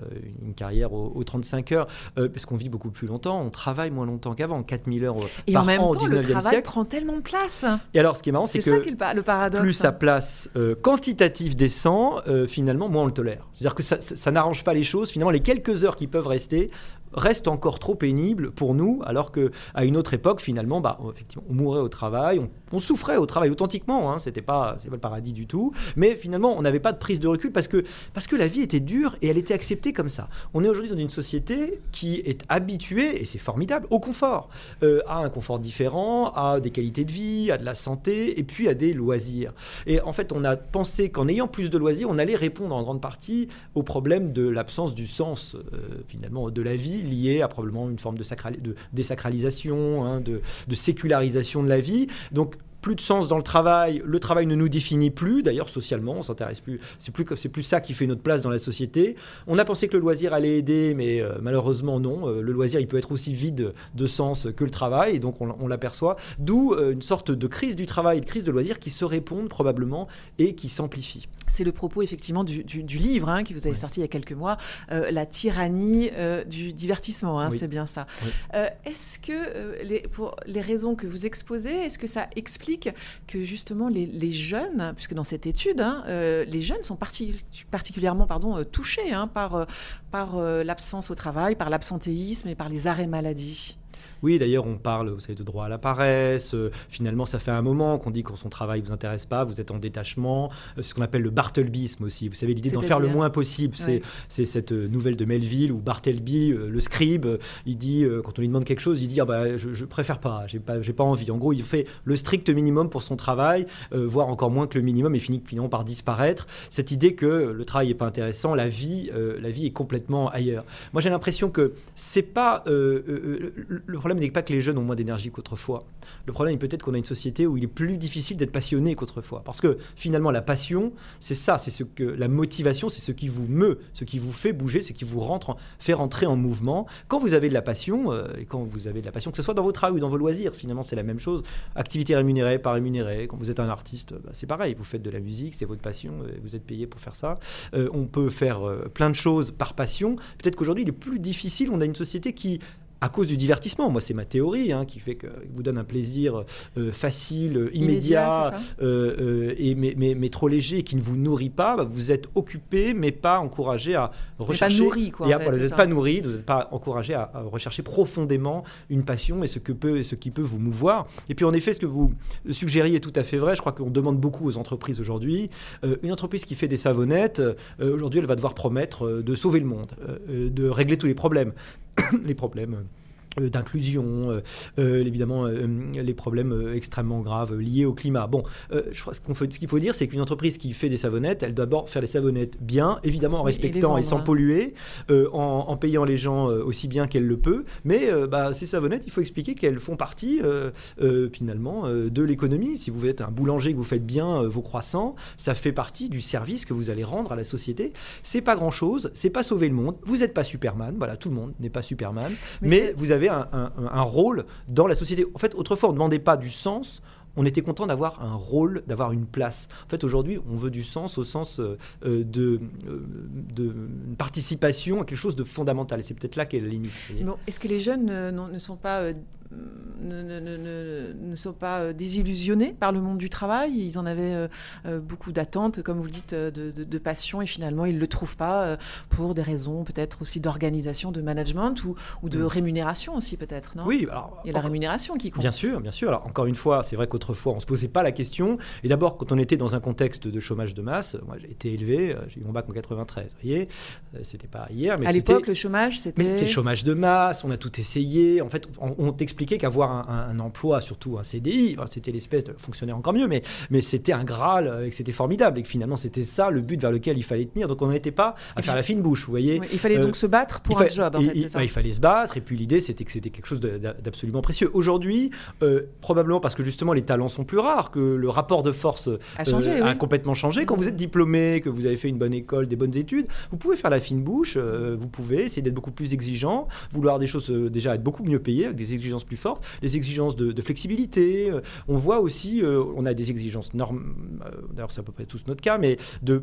une carrière aux, 35 heures, parce qu'on vit beaucoup plus longtemps, on travaille moins longtemps qu'avant, 4000 heures et par en même an temps, au 19e le travail siècle. prend tellement de place. Et alors, ce qui est marrant, c'est que le paradoxe. plus sa place euh, quantitative descend, euh, finalement, moins on le tolère. C'est-à-dire que ça, ça n'arrange pas les choses. Finalement, les quelques heures qui peuvent rester reste encore trop pénible pour nous, alors que à une autre époque, finalement, bah, effectivement, on mourait au travail, on, souffrait au travail authentiquement, hein, c'était pas, pas le paradis du tout, mais finalement, on n'avait pas de prise de recul parce que, parce que la vie était dure et elle était acceptée comme ça. On est aujourd'hui dans une société qui est habituée, et c'est formidable, au confort, euh, à un confort différent, à des qualités de vie, à de la santé, et puis à des loisirs. Et en fait, on a pensé qu'en ayant plus de loisirs, on allait répondre en grande partie au problème de l'absence du sens, euh, finalement, de la vie lié à probablement une forme de, de désacralisation, hein, de, de, sécularisation de la vie. Donc plus de sens dans le travail, le travail ne nous définit plus, d'ailleurs socialement, on s'intéresse plus, c'est plus, c'est plus ça qui fait notre place dans la société. On a pensé que le loisir allait aider, mais euh, malheureusement non, euh, le loisir il peut être aussi vide de sens que le travail, et donc on, l'aperçoit, d'où euh, une sorte de crise du travail, de crise de loisir qui se répondent probablement et qui s'amplifie. C'est le propos effectivement du, du, livre hein, qui vous avez sorti il y a quelques mois, La tyrannie du divertissement, hein, c'est bien ça. est-ce que les, pour les raisons que vous exposez, est-ce que ça explique que justement les, jeunes, puisque dans cette étude, hein, euh, les jeunes sont particulièrement euh, touchés hein, par, euh, par l'absence au travail, par l'absentéisme et par les arrêts maladie. Oui, d'ailleurs, on parle, vous savez, de droit à la paresse. Euh, finalement, ça fait un moment qu'on dit que son travail ne vous intéresse pas, vous êtes en détachement. Euh, c'est ce qu'on appelle le Bartlebisme aussi. Vous savez, l'idée d'en faire le moins possible. C'est cette euh, nouvelle de Melville où Bartleby, le scribe, il dit, quand on lui demande quelque chose, il dit ah bah, je, je préfère pas, j'ai pas, pas envie. En gros, il fait le strict minimum pour son travail, voire encore moins que le minimum, et finit finalement par disparaître. Cette idée que le travail n'est pas intéressant, la vie, la vie est complètement ailleurs. Moi, j'ai l'impression que c'est pas le problème n'est pas que les jeunes ont moins d'énergie qu'autrefois. Le problème est peut-être qu'on a une société où il est plus difficile d'être passionné qu'autrefois. Parce que finalement, la passion, c'est ça, c'est ce que la motivation, c'est ce qui vous meut, ce qui vous fait bouger, ce qui vous rentre, fait rentrer en mouvement. Quand vous avez de la passion, euh, et quand vous avez de la passion, que ce soit dans vos travail ou dans vos loisirs, finalement, c'est la même chose. Activité rémunérée, pas rémunérée. Quand vous êtes un artiste, bah, c'est pareil. Vous faites de la musique, c'est votre passion, euh, vous êtes payé pour faire ça. Euh, on peut faire plein de choses par passion. Peut-être qu'aujourd'hui, il est plus difficile. On a une société qui à cause du divertissement. Moi, c'est ma théorie hein, qui fait que vous donne un plaisir euh, facile, immédiat, euh, euh, et mais, mais, trop léger, et qui ne vous nourrit pas. Bah, vous êtes occupé, mais pas encouragé à rechercher. Pas nourri, quoi. vous n'êtes pas nourri, vous n'êtes pas encouragé à, rechercher profondément une passion et ce que peut, ce qui peut vous mouvoir. Et puis, en effet, ce que vous suggériez est tout à fait vrai. Je crois qu'on demande beaucoup aux entreprises aujourd'hui. une entreprise qui fait des savonnettes, aujourd'hui, elle va devoir promettre de sauver le monde, de régler tous les problèmes. les problèmes d'inclusion, euh, euh, évidemment les problèmes extrêmement graves liés au climat. Bon, je crois ce qu'il faut, qu'il faut, dire, c'est qu'une entreprise qui fait des savonnettes, elle doit d'abord faire des savonnettes bien, évidemment en respectant et, sans polluer, en, payant les gens aussi bien qu'elle le peut. Mais bah, ces savonnettes, il faut expliquer qu'elles font partie finalement de l'économie. Si vous êtes un boulanger que vous faites bien vos croissants, ça fait partie du service que vous allez rendre à la société. C'est pas grand chose, c'est pas sauver le monde. Vous n'êtes pas Superman, voilà, tout le monde n'est pas Superman, mais, mais vous avez un, rôle dans la société. En fait, autrefois, on ne demandait pas du sens, on était content d'avoir un rôle, d'avoir une place. En fait, aujourd'hui, on veut du sens au sens euh, euh, de, euh, de participation à quelque chose de fondamental. Et c'est peut-être là qu'est la limite. Est-ce que les jeunes ne sont pas ne, sont pas euh, désillusionnés par le monde du travail. Ils en avaient euh, euh, beaucoup d'attentes, comme vous le dites, de, passion, et finalement, ils ne le trouvent pas pour des raisons peut-être aussi d'organisation, de management ou, de mm. rémunération aussi, peut-être, non? Oui, alors, il y a la rémunération qui compte. Bien sûr, bien sûr. Alors, encore une fois, c'est vrai qu'autrefois, on ne se posait pas la question. Et d'abord, quand on était dans un contexte de chômage de masse, moi, j'ai été élevé, j'ai eu mon bac en 93, vous voyez, c'était pas hier, mais À l'époque, le chômage, c'était... Mais c'était chômage de masse, on a tout essayé. En fait, on, on t'explique expliqué qu'avoir un, emploi, surtout un CDI, c'était l'espèce de fonctionnaire encore mieux, mais, mais c'était un Graal et que c'était formidable et que finalement c'était ça le but vers lequel il fallait tenir. Donc on n'était pas à faire la fine bouche, vous voyez. il fallait donc se battre pour un job. En fait, il, il, fallait se battre et puis l'idée c'était que c'était quelque chose d'absolument précieux. Aujourd'hui, probablement parce que justement les talents sont plus rares, que le rapport de force a, changé, a complètement changé. Quand vous êtes diplômé, que vous avez fait une bonne école, des bonnes études, vous pouvez faire la fine bouche, vous pouvez essayer d'être beaucoup plus exigeant, vouloir des choses déjà être beaucoup mieux payé, avec des exigences plus fortes, des exigences de, flexibilité. on voit aussi, on a des exigences normes, d'ailleurs c'est à peu près tous notre cas, mais de,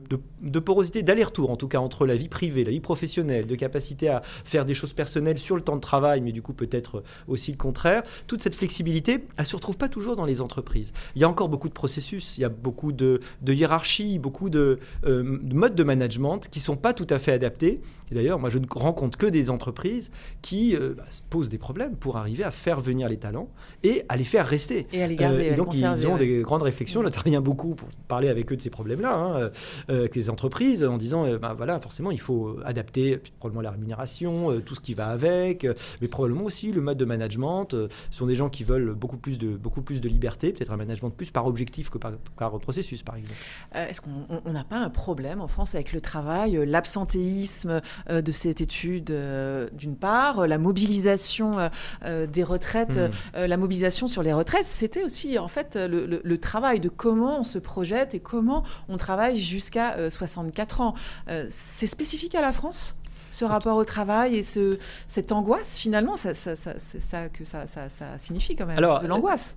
porosité, d'aller-retour en tout cas entre la vie privée, la vie professionnelle, de capacité à faire des choses personnelles sur le temps de travail, mais du coup peut-être aussi le contraire. Toute cette flexibilité, elle se retrouve pas toujours dans les entreprises. Il y a encore beaucoup de processus, il y a beaucoup de, hiérarchie, beaucoup de, euh, de, modes de management qui sont pas tout à fait adaptés. Et d'ailleurs, moi je ne rencontre que des entreprises qui euh, bah, posent des problèmes pour arriver à faire venir les talents et à les faire rester. Et à les garder. Euh, et donc ils ont des grandes réflexions. J'interviens beaucoup pour parler avec eux de ces problèmes-là, hein, avec les entreprises, en disant, bah, voilà, forcément il faut adapter probablement la rémunération, tout ce qui va avec, mais probablement aussi le mode de management. ce sont des gens qui veulent beaucoup plus de, beaucoup plus de liberté, peut-être un management plus par objectif que par, par processus, par exemple. Est-ce qu'on n'a pas un problème en France avec le travail, l'absentéisme de cette étude d'une part, la mobilisation des retraites, hmm. la mobilisation sur les retraites, c'était aussi en fait le, le, travail de comment on se projette et comment on travaille jusqu'à 64 ans. c'est spécifique à la France ce rapport au travail et ce, cette angoisse, finalement, ça, ça, ça, ça que ça, signifie quand même Alors, de l'angoisse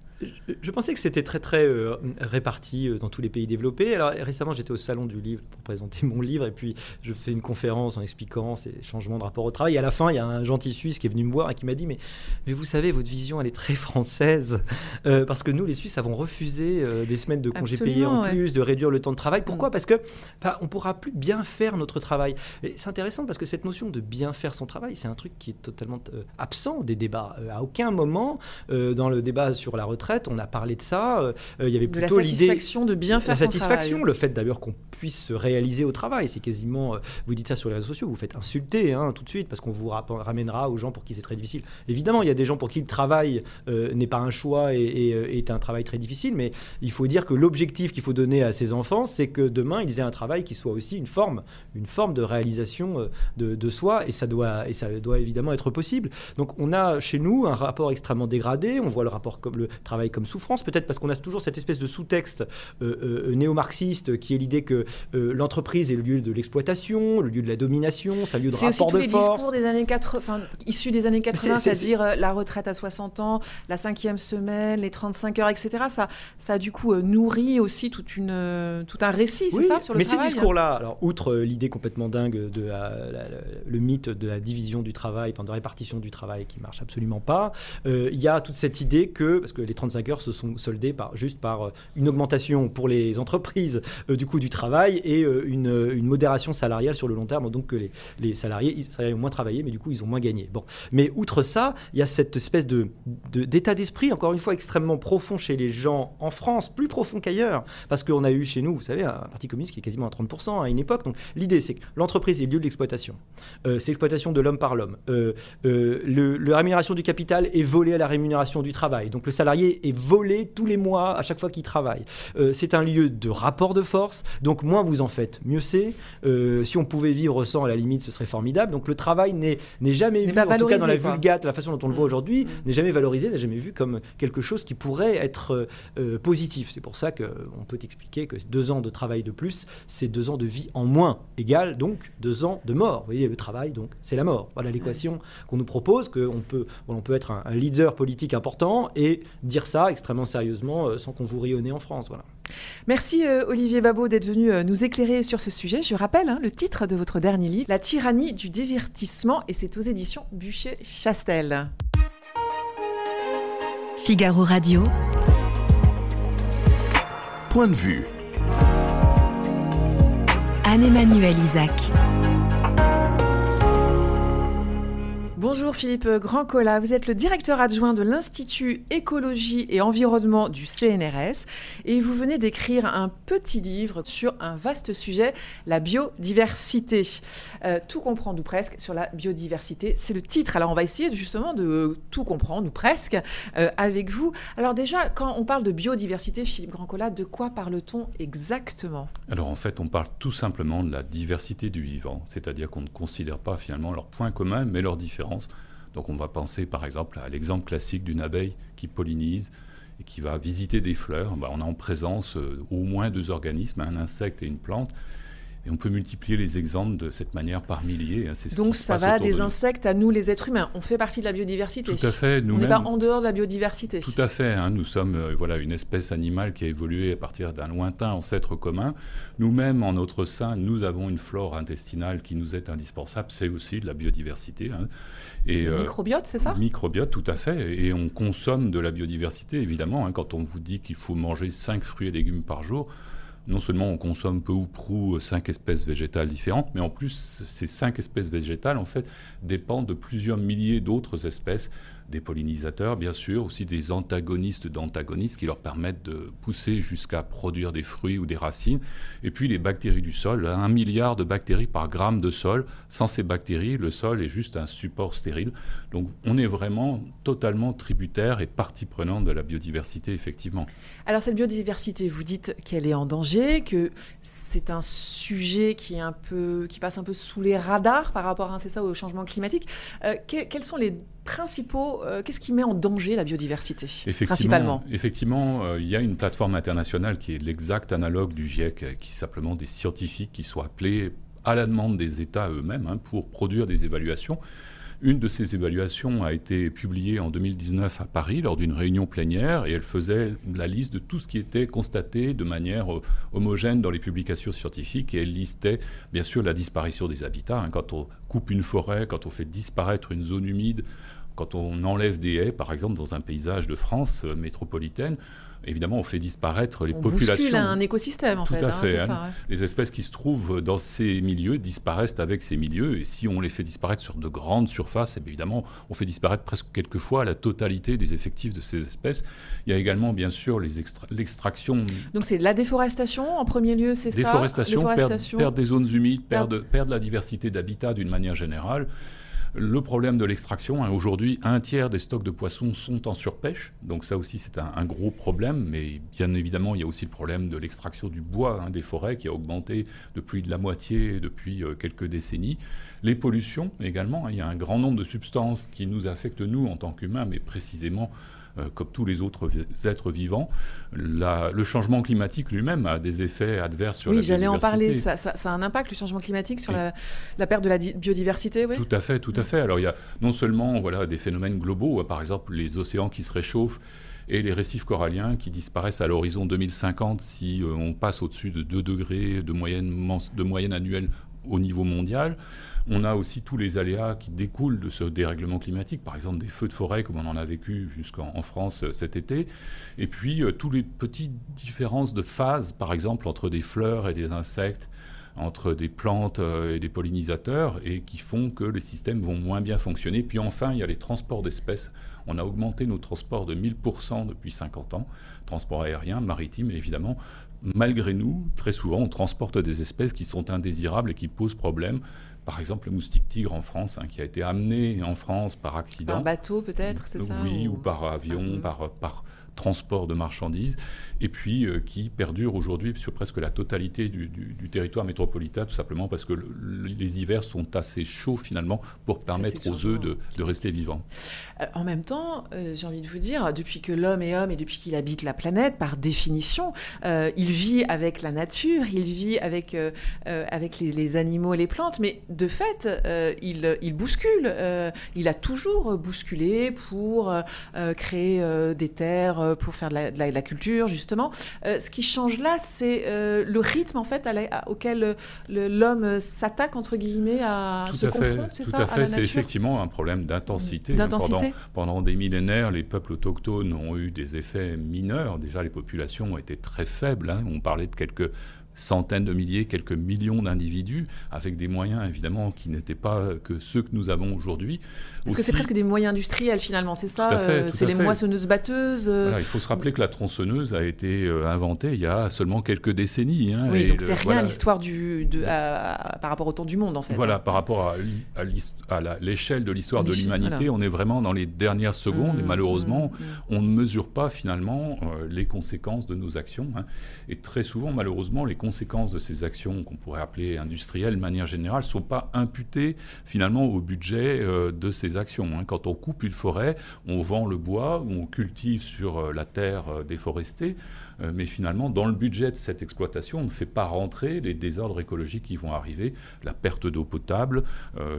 je, pensais que c'était très très euh, réparti euh, dans tous les pays développés. Alors récemment, j'étais au salon du livre pour présenter mon livre et puis je fais une conférence en expliquant ces changements de rapport au travail. Et à la fin, il y a un gentil Suisse qui est venu me voir et qui m'a dit mais, mais vous savez, votre vision elle est très française euh, parce que nous, les Suisses, avons refusé des semaines de congés payés en plus, de réduire le temps de travail. Pourquoi? Mm. Parce que bah, on pourra plus bien faire notre travail. Et c'est intéressant parce que cette notion de bien faire son travail, c'est un truc qui est totalement absent des débats. à aucun moment dans le débat sur la retraite on a parlé de ça. Euh, il y avait plutôt l'idée. La satisfaction de bien faire La satisfaction, le fait d'ailleurs qu'on puisse se réaliser au travail. C'est quasiment. Euh, vous dites ça sur les réseaux sociaux, vous faites insulter hein, tout de suite parce qu'on vous ramènera aux gens pour qui c'est très difficile. Évidemment, il y a des gens pour qui le travail euh, n'est pas un choix et, est un travail très difficile, mais il faut dire que l'objectif qu'il faut donner à ces enfants, c'est que demain, ils aient un travail qui soit aussi une forme, une forme de réalisation de, de soi et ça, doit, et ça doit évidemment être possible. Donc on a chez nous un rapport extrêmement dégradé, on voit le rapport comme le travail comme souffrance, peut-être parce qu'on a toujours cette espèce de sous-texte euh, euh, néo-marxiste qui est l'idée que euh, l'entreprise est le lieu de l'exploitation, le lieu de la domination, c'est un lieu de rapport force. Aussi tous les discours des années 80, issus des années 80, c'est-à-dire la retraite à 60 ans, la cinquième semaine, les 35 heures, etc. Ça, ça a du coup nourri aussi toute une, tout un récit, c'est ça, sur le mais travail ces discours-là, alors outre l'idée complètement dingue de le mythe de la division du travail, enfin de répartition du travail qui marche absolument pas, il y a toute cette idée que, parce que les 35 heures se sont soldés par, juste par euh, une augmentation pour les entreprises euh, du coût du travail et euh, une, modération salariale sur le long terme, donc que les, salariés, ont moins travaillé, mais du coup ils ont moins gagné. Bon. Mais outre ça, il y a cette espèce de, d'état d'esprit, encore une fois, extrêmement profond chez les gens en France, plus profond qu'ailleurs, parce qu'on a eu chez nous, vous savez, un parti communiste qui est quasiment à 30% à une époque. Donc l'idée, c'est que l'entreprise est le lieu de l'exploitation. c'est l'exploitation de l'homme par l'homme. Le, la rémunération du capital est volée à la rémunération du travail. Donc le salarié est volé tous les mois à chaque fois qu'il travaille. Euh, c'est un lieu de rapport de force, donc moins vous en faites, mieux c'est. Euh, si on pouvait vivre sans, à la limite, ce serait formidable. Donc le travail n'est jamais vu, en tout cas dans la vulgate, la façon dont on le voit mm. aujourd'hui, mm. n'est jamais valorisé, n'est jamais vu comme quelque chose qui pourrait être euh, positif. C'est pour ça qu'on peut expliquer que deux ans de travail de plus, c'est deux ans de vie en moins, égal donc deux ans de mort. Vous voyez, le travail, donc c'est la mort. Voilà l'équation qu'on nous propose, qu'on peut, on peut être un, un leader politique important et dire ça extrêmement sérieusement euh, sans qu'on vous rie en France. Voilà. Merci euh, Olivier Babot d'être venu euh, nous éclairer sur ce sujet. Je rappelle hein, le titre de votre dernier livre, La tyrannie du divertissement, et c'est aux éditions Bûcher-Chastel. Figaro Radio. Point de vue. Anne-Emmanuel Isaac. Bonjour Philippe Grandcola, vous êtes le directeur adjoint de l'Institut Écologie et Environnement du CNRS et vous venez d'écrire un petit livre sur un vaste sujet, la biodiversité. Euh, tout comprendre ou presque sur la biodiversité, c'est le titre. Alors on va essayer justement de tout comprendre ou presque euh, avec vous. Alors déjà, quand on parle de biodiversité, Philippe Grandcola, de quoi parle-t-on exactement? Alors en fait, on parle tout simplement de la diversité du vivant, c'est-à-dire qu'on ne considère pas finalement leurs points communs mais leurs différences donc on va penser par exemple à l'exemple classique d'une abeille qui pollinise et qui va visiter des fleurs. Bah, on a en présence euh, au moins deux organismes, un insecte et une plante. Et on peut multiplier les exemples de cette manière par milliers. Hein. Donc ça va des insectes à nous, les êtres humains. On fait partie de la biodiversité. Tout à fait. Nous on n'est pas en dehors de la biodiversité. Tout à fait. Hein. Nous sommes euh, voilà, une espèce animale qui a évolué à partir d'un lointain ancêtre commun. Nous-mêmes, en notre sein, nous avons une flore intestinale qui nous est indispensable. C'est aussi de la biodiversité. Hein. Et, euh, microbiote, c'est ça? Microbiote, tout à fait. Et on consomme de la biodiversité, évidemment. Quand on vous dit qu'il faut manger 5 fruits et légumes par jour, non seulement on consomme peu ou prou cinq espèces végétales différentes, mais en plus ces cinq espèces végétales en fait dépendent de plusieurs milliers d'autres espèces des pollinisateurs, bien sûr, aussi des antagonistes d'antagonistes qui leur permettent de pousser jusqu'à produire des fruits ou des racines. Et puis les bactéries du sol, un milliard de bactéries par gramme de sol. Sans ces bactéries, le sol est juste un support stérile. Donc on est vraiment totalement tributaire et partie prenante de la biodiversité, effectivement. Alors cette biodiversité, vous dites qu'elle est en danger, que c'est un sujet qui, est un peu, qui passe un peu sous les radars par rapport à, ça, au changement climatique. Euh, quels sont les principaux, euh, qu'est-ce qui met en danger la biodiversité principalement? Effectivement, euh, il y a une plateforme internationale qui est l'exact analogue du GIEC, euh, qui est simplement des scientifiques qui sont appelés à la demande des États eux-mêmes hein, pour produire des évaluations. Une de ces évaluations a été publiée en 2019 à Paris lors d'une réunion plénière et elle faisait la liste de tout ce qui était constaté de manière homogène dans les publications scientifiques et elle listait bien sûr la disparition des habitats. Hein. quand on coupe une forêt, quand on fait disparaître une zone humide, quand on enlève des haies, par exemple, dans un paysage de France euh, métropolitaine, évidemment, on fait disparaître les on populations. un écosystème, en Tout fait. à hein, fait. Hein. Les espèces qui se trouvent dans ces milieux disparaissent avec ces milieux. Et si on les fait disparaître sur de grandes surfaces, eh évidemment, on fait disparaître presque quelquefois la totalité des effectifs de ces espèces. Il y a également, bien sûr, l'extraction. Donc c'est la déforestation en premier lieu, c'est ça? Déforestation, perte, des zones humides, perdre, perdre la diversité d'habitat d'une manière générale. Le problème de l'extraction, hein, aujourd'hui, un tiers des stocks de poissons sont en surpêche. Donc ça aussi, c'est un, gros problème. Mais bien évidemment, il y a aussi le problème de l'extraction du bois hein, des forêts qui a augmenté depuis de la moitié depuis euh, quelques décennies. Les pollutions également. Hein, il y a un grand nombre de substances qui nous affectent, nous, en tant qu'humains, mais précisément comme tous les autres êtres vivants. le changement climatique lui-même a des effets adverses sur la biodiversité. Oui, j'allais en parler. Ça, a un impact, le changement climatique, sur la, perte de la biodiversité oui? Tout à fait, tout à fait. Alors il y a non seulement voilà, des phénomènes globaux, par exemple les océans qui se réchauffent, et les récifs coralliens qui disparaissent à l'horizon 2050 si euh, on passe au-dessus de 2 degrés de moyenne, de moyenne annuelle au niveau mondial. On a aussi tous les aléas qui découlent de ce dérèglement climatique, par exemple des feux de forêt comme on en a vécu jusqu'en France euh, cet été, et puis euh, toutes les petites différences de phase, par exemple entre des fleurs et des insectes, entre des plantes euh, et des pollinisateurs, et qui font que les systèmes vont moins bien fonctionner. Puis enfin, il y a les transports d'espèces. On a augmenté nos transports de 1000% depuis 50 ans, transport aérien, maritime, et évidemment, malgré nous, très souvent, on transporte des espèces qui sont indésirables et qui posent problème. Par exemple, le moustique tigre en France, hein, qui a été amené en France par accident. Par bateau, peut-être, c'est ça Oui, ou, par avion, par, par transport de marchandises, et puis euh, qui perdure aujourd'hui sur presque la totalité du, territoire métropolitain, tout simplement parce que les hivers sont assez chauds finalement pour permettre aux œufs de, rester vivants. Euh, en même temps, euh, j'ai envie de vous dire, depuis que l'homme est homme et depuis qu'il habite la planète, par définition, il vit avec la nature, il vit avec, avec les, animaux et les plantes, mais de fait, il, il, bouscule. il a toujours bousculé pour créer des terres pour faire de la, culture, justement. Euh, ce qui change là, c'est euh, le rythme, en fait, auquel l'homme s'attaque, entre guillemets, à tout se confronte, c'est ça Tout à fait, c'est effectivement un problème d'intensité. Pendant, pendant, des millénaires, les peuples autochtones ont eu des effets mineurs. Déjà, les populations ont été très faibles. Hein. On parlait de quelques centaines de milliers, quelques millions d'individus, avec des moyens évidemment qui n'étaient pas que ceux que nous avons aujourd'hui. Parce que c'est presque des moyens industriels finalement, c'est ça euh, C'est les moissonneuses-batteuses euh Il faut se rappeler que la tronçonneuse a été euh, inventée il y a seulement quelques décennies. Hein, oui, donc c'est rien l'histoire du, par rapport au temps du monde en fait. Voilà, hein. par rapport à, à l'échelle de l'histoire de l'humanité, on est vraiment dans les dernières secondes et mmh, malheureusement, mmh, mmh. on ne mesure pas finalement les conséquences de nos actions. Hein. Et très souvent, malheureusement, les conséquences de ces actions qu'on pourrait appeler industrielles de manière générale ne sont pas imputées finalement au budget de ces actions. Hein. Quand on coupe une forêt, on vend le bois ou on cultive sur euh, la terre euh, déforestée, euh, mais finalement, dans le budget de cette exploitation, on ne fait pas rentrer les désordres écologiques qui vont arriver, la perte d'eau potable,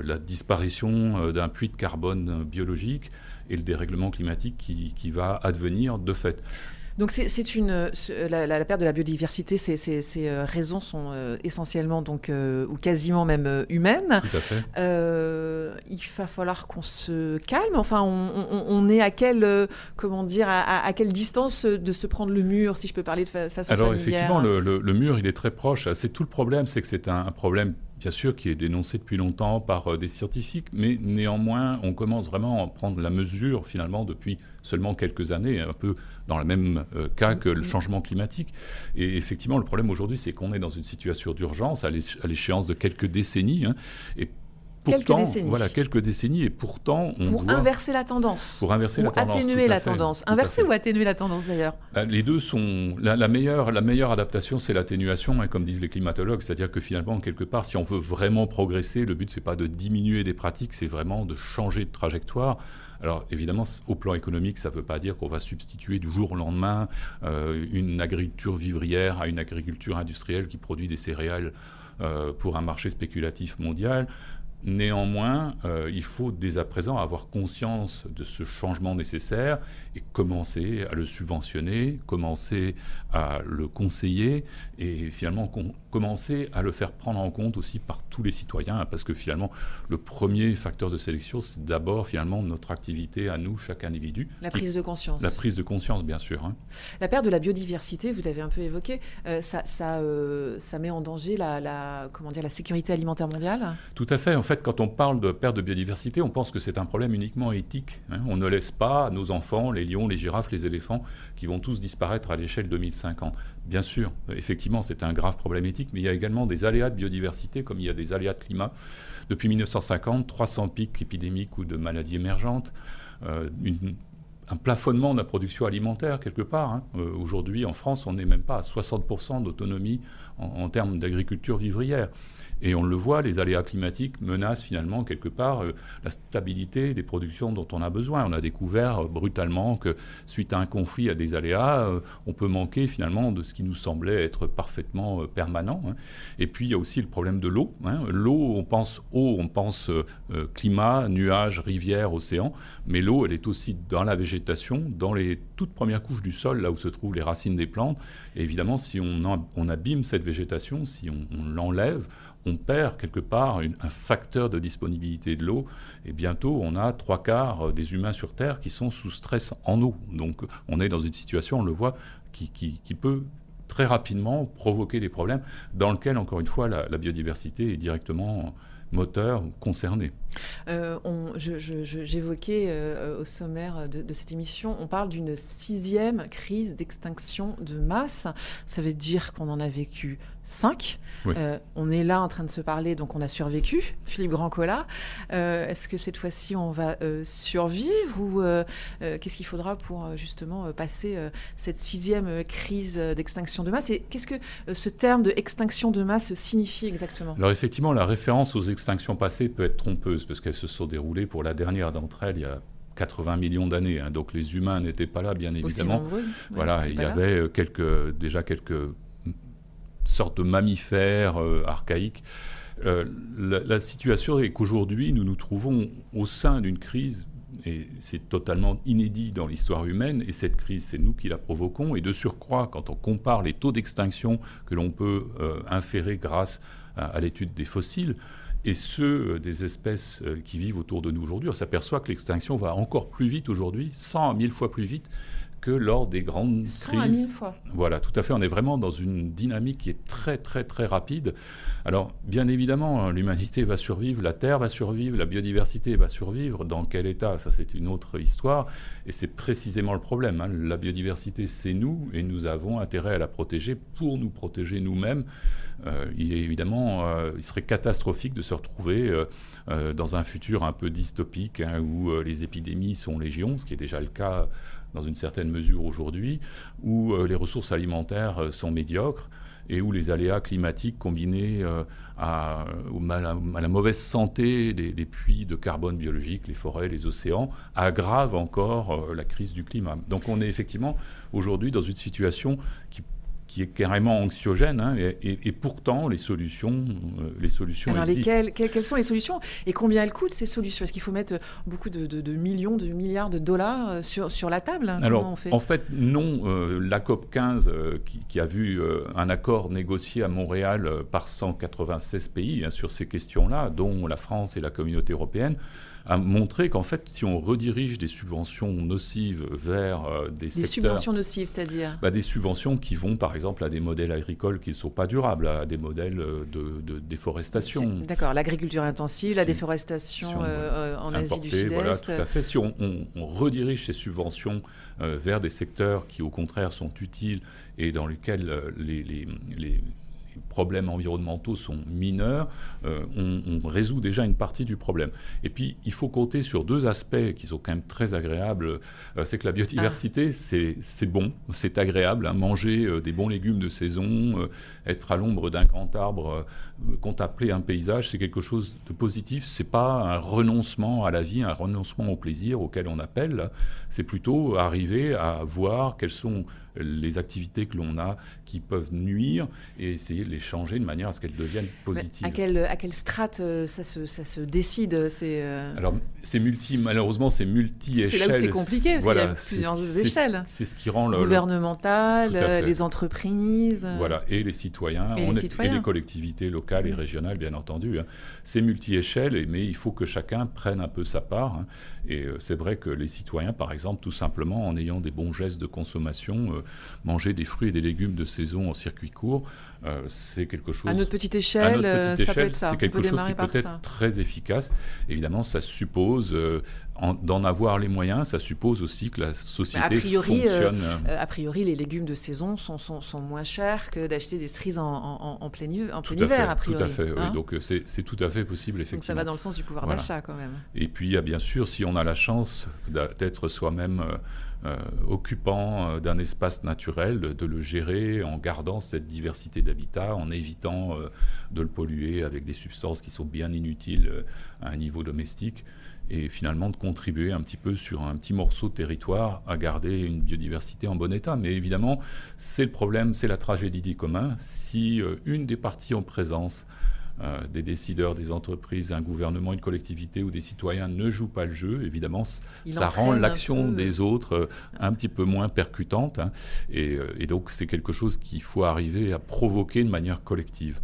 la disparition d'un puits de carbone biologique et le dérèglement climatique qui va advenir de fait. Donc c'est une la, perte de la biodiversité, ces, euh, raisons sont euh, essentiellement donc euh, ou quasiment même humaines. Tout à fait. il va falloir qu'on se calme. Enfin, on, est à quelle comment dire à, quelle distance de se prendre le mur, si je peux parler de façon Alors effectivement, le, mur il est très proche. C'est tout le problème, c'est que c'est un, un problème bien sûr, qui est dénoncé depuis longtemps par des scientifiques, mais néanmoins, on commence vraiment à prendre la mesure, finalement, depuis seulement quelques années, un peu dans le même euh, cas que le changement climatique. Et effectivement, le problème aujourd'hui, c'est qu'on est dans une situation d'urgence à l'échéance de quelques décennies. Hein, et quelques décennies. Voilà, quelques décennies, et pourtant, on pour inverser la tendance. Pour inverser la tendance. Atténuer la tendance. Inverser ou atténuer la tendance d'ailleurs? Bah, Les deux sont. La, meilleure, la meilleure adaptation, c'est l'atténuation, hein, comme disent les climatologues. C'est-à-dire que finalement, quelque part, si on veut vraiment progresser, le but, c'est pas de diminuer des pratiques, c'est vraiment de changer de trajectoire. Alors évidemment, au plan économique, ça ne veut pas dire qu'on va substituer du jour au lendemain euh, une agriculture vivrière à une agriculture industrielle qui produit des céréales euh, pour un marché spéculatif mondial. Néanmoins, euh, il faut dès à présent avoir conscience de ce changement nécessaire et commencer à le subventionner, commencer à le conseiller et finalement commencer à le faire prendre en compte aussi par tous les citoyens, parce que finalement, le premier facteur de sélection, c'est d'abord finalement notre activité à nous, chaque individu. La prise de conscience. La prise de conscience, bien sûr. Hein. La perte de la biodiversité, vous l'avez un peu évoqué, euh, ça, ça, euh, ça, met en danger la, comment dire, la sécurité alimentaire mondiale? Tout à fait. En fait, quand on parle de perte de biodiversité, on pense que c'est un problème uniquement éthique. Hein. On ne laisse pas nos enfants, les lions, les girafes, les éléphants, qui vont tous disparaître à l'échelle 2050. Bien sûr, effectivement, c'est un grave problème éthique, mais il y a également des aléas de biodiversité, comme il y a des aléas de climat. Depuis 1950, 300 pics épidémiques ou de maladies émergentes, euh, un plafonnement de la production alimentaire quelque part. Hein. Euh, aujourd'hui, en France, on n'est même pas à 60% d'autonomie en termes d'agriculture vivrière. Et on le voit, les aléas climatiques menacent finalement quelque part euh, la stabilité des productions dont on a besoin. On a découvert euh, brutalement que suite à un conflit, à des aléas, euh, on peut manquer finalement de ce qui nous semblait être parfaitement permanent. Hein. Et puis il y a aussi le problème de l'eau. Hein. L'eau, on pense eau, on pense climat, nuages, rivières, océans, mais l'eau, elle est aussi dans la végétation, dans les toutes premières couches du sol, là où se trouvent les racines des plantes. Et évidemment, si on, abîme cette végétation, si on l'enlève, on perd quelque part un facteur de disponibilité de l'eau. Et bientôt, on a trois quarts des humains sur Terre qui sont sous stress en eau. Donc on est dans une situation, on le voit, qui, peut très rapidement provoquer des problèmes dans lesquels, encore une fois, la, biodiversité est directement moteur concerné. Euh, j'évoquais euh, au sommaire de, cette émission, on parle d'une sixième crise d'extinction de masse. Ça veut dire qu'on en a vécu 5. Euh, on est là en train de se parler, donc on a survécu, Philippe Grandcola. Euh, est-ce que cette fois-ci on va euh, survivre ou qu'est-ce qu'il faudra pour justement passer cette sixième crise d'extinction de masse? Et qu'est-ce que ce terme de extinction de masse signifie exactement? Alors effectivement, la référence aux extinctions passées peut être trompeuse parce qu'elles se sont déroulées pour la dernière d'entre elles il y a 80 millions d'années. Hein. donc les humains n'étaient pas là, bien évidemment. voilà, il y avait quelques, déjà quelques sorte de mammifère euh, archaïque. Euh, la, situation est qu'aujourd'hui, nous nous trouvons au sein d'une crise, et c'est totalement inédit dans l'histoire humaine, et cette crise, c'est nous qui la provoquons, et de surcroît, quand on compare les taux d'extinction que l'on peut euh, inférer grâce à, l'étude des fossiles, et ceux des espèces qui vivent autour de nous aujourd'hui, on s'aperçoit que l'extinction va encore plus vite aujourd'hui, 100 à 1000 fois plus vite que lors des grandes crises. fois. Voilà, tout à fait. On est vraiment dans une dynamique qui est très, très, très rapide. Alors, bien évidemment, hein, l'humanité va survivre, la Terre va survivre, la biodiversité va survivre. Dans quel état Ça, c'est une autre histoire. Et c'est précisément le problème. Hein. La biodiversité, c'est nous, et nous avons intérêt à la protéger pour nous protéger nous-mêmes. Euh, il est évidemment, euh, il serait catastrophique de se retrouver euh, dans un futur un peu dystopique hein, où les épidémies sont légion, ce qui est déjà le cas dans une certaine mesure aujourd'hui, où les ressources alimentaires sont médiocres et où les aléas climatiques combinés à, la mauvaise santé des, puits de carbone biologique, les forêts, les océans, aggravent encore la crise du climat. Donc on est effectivement aujourd'hui dans une situation qui qui est carrément anxiogène. Hein, et, pourtant, les solutions, euh, les solutions Alors, existent. Lesquelles, quelles, sont les solutions et combien elles coûtent ces solutions? Est-ce qu'il faut mettre beaucoup de, millions, de milliards de dollars euh, sur, sur la table Alors, en fait, non. Euh, la COP 15, qui, a vu un accord négocié à Montréal par 196 pays hein, sur ces questions-là, dont la France et la communauté européenne, a montré qu'en fait, si on redirige des subventions nocives vers euh, des, des subventions nocives, c'est-à-dire bah, Des subventions qui vont, par exemple, à des modèles agricoles qui ne sont pas durables, à des modèles euh, de, déforestation. D'accord, l'agriculture intensive, la déforestation euh, en Asie du Sud-Est. Voilà, tout à fait. Si on, redirige ces subventions vers des secteurs qui, au contraire, sont utiles et dans lesquels les, les, les problèmes environnementaux sont mineurs, euh, on, résout déjà une partie du problème. Et puis, il faut compter sur deux aspects qui sont quand même très agréables. Euh, c'est que la biodiversité, ah. c'est bon, c'est agréable. Hein. manger euh, des bons légumes de saison, être à l'ombre d'un grand arbre, contempler un paysage, c'est quelque chose de positif. C'est pas un renoncement à la vie, un renoncement au plaisir auquel on appelle. C'est plutôt arriver à voir quels sont les activités que l'on a qui peuvent nuire et essayer de les changer de manière à ce qu'elles deviennent positives. à quelle, à quelle strate euh, ça se, ça se décide c'est, euh, Alors, c'est multi, malheureusement, c'est multi-échelle. C'est là où c'est compliqué, parce voilà, qu'il y a plusieurs échelles. C'est ce qui rend le. Gouvernemental, les entreprises. Voilà, et les citoyens, et, les, citoyens. et les collectivités locales et régionales, bien entendu. Hein. C'est multi-échelle, mais il faut que chacun prenne un peu sa part. Hein. Et euh, c'est vrai que les citoyens, par exemple, tout simplement en ayant des bons gestes de consommation, euh, manger des fruits et des légumes de saison en circuit court, euh, c'est quelque chose. À notre petite échelle, ça peut être ça. C'est quelque chose qui peut être très efficace. Évidemment, ça suppose d'en avoir les moyens, ça suppose aussi que la société a priori, fonctionne. a priori, les légumes de saison sont, sont, moins chers que d'acheter des cerises en, en, plein, en plein hiver, a priori. Tout à fait, oui. Hein Donc c'est tout à fait possible, effectivement. Donc ça va dans le sens du pouvoir d'achat, quand même. Et puis, bien sûr, si on a la chance d'être soi-même euh, euh, occupant euh, d'un espace naturel, de le gérer en gardant cette diversité d'habitat, en évitant de le polluer avec des substances qui sont bien inutiles à un niveau domestique, et finalement de contribuer un petit peu sur un petit morceau de territoire à garder une biodiversité en bon état. Mais évidemment, c'est le problème, c'est la tragédie du commun. Si une des parties en présence euh, des décideurs, des entreprises, un gouvernement, une collectivité ou des citoyens ne jouent pas le jeu, évidemment, ça rend l'action des autres euh, un petit peu moins percutante. Hein. Euh, et, donc, c'est quelque chose qu'il faut arriver à provoquer de manière collective.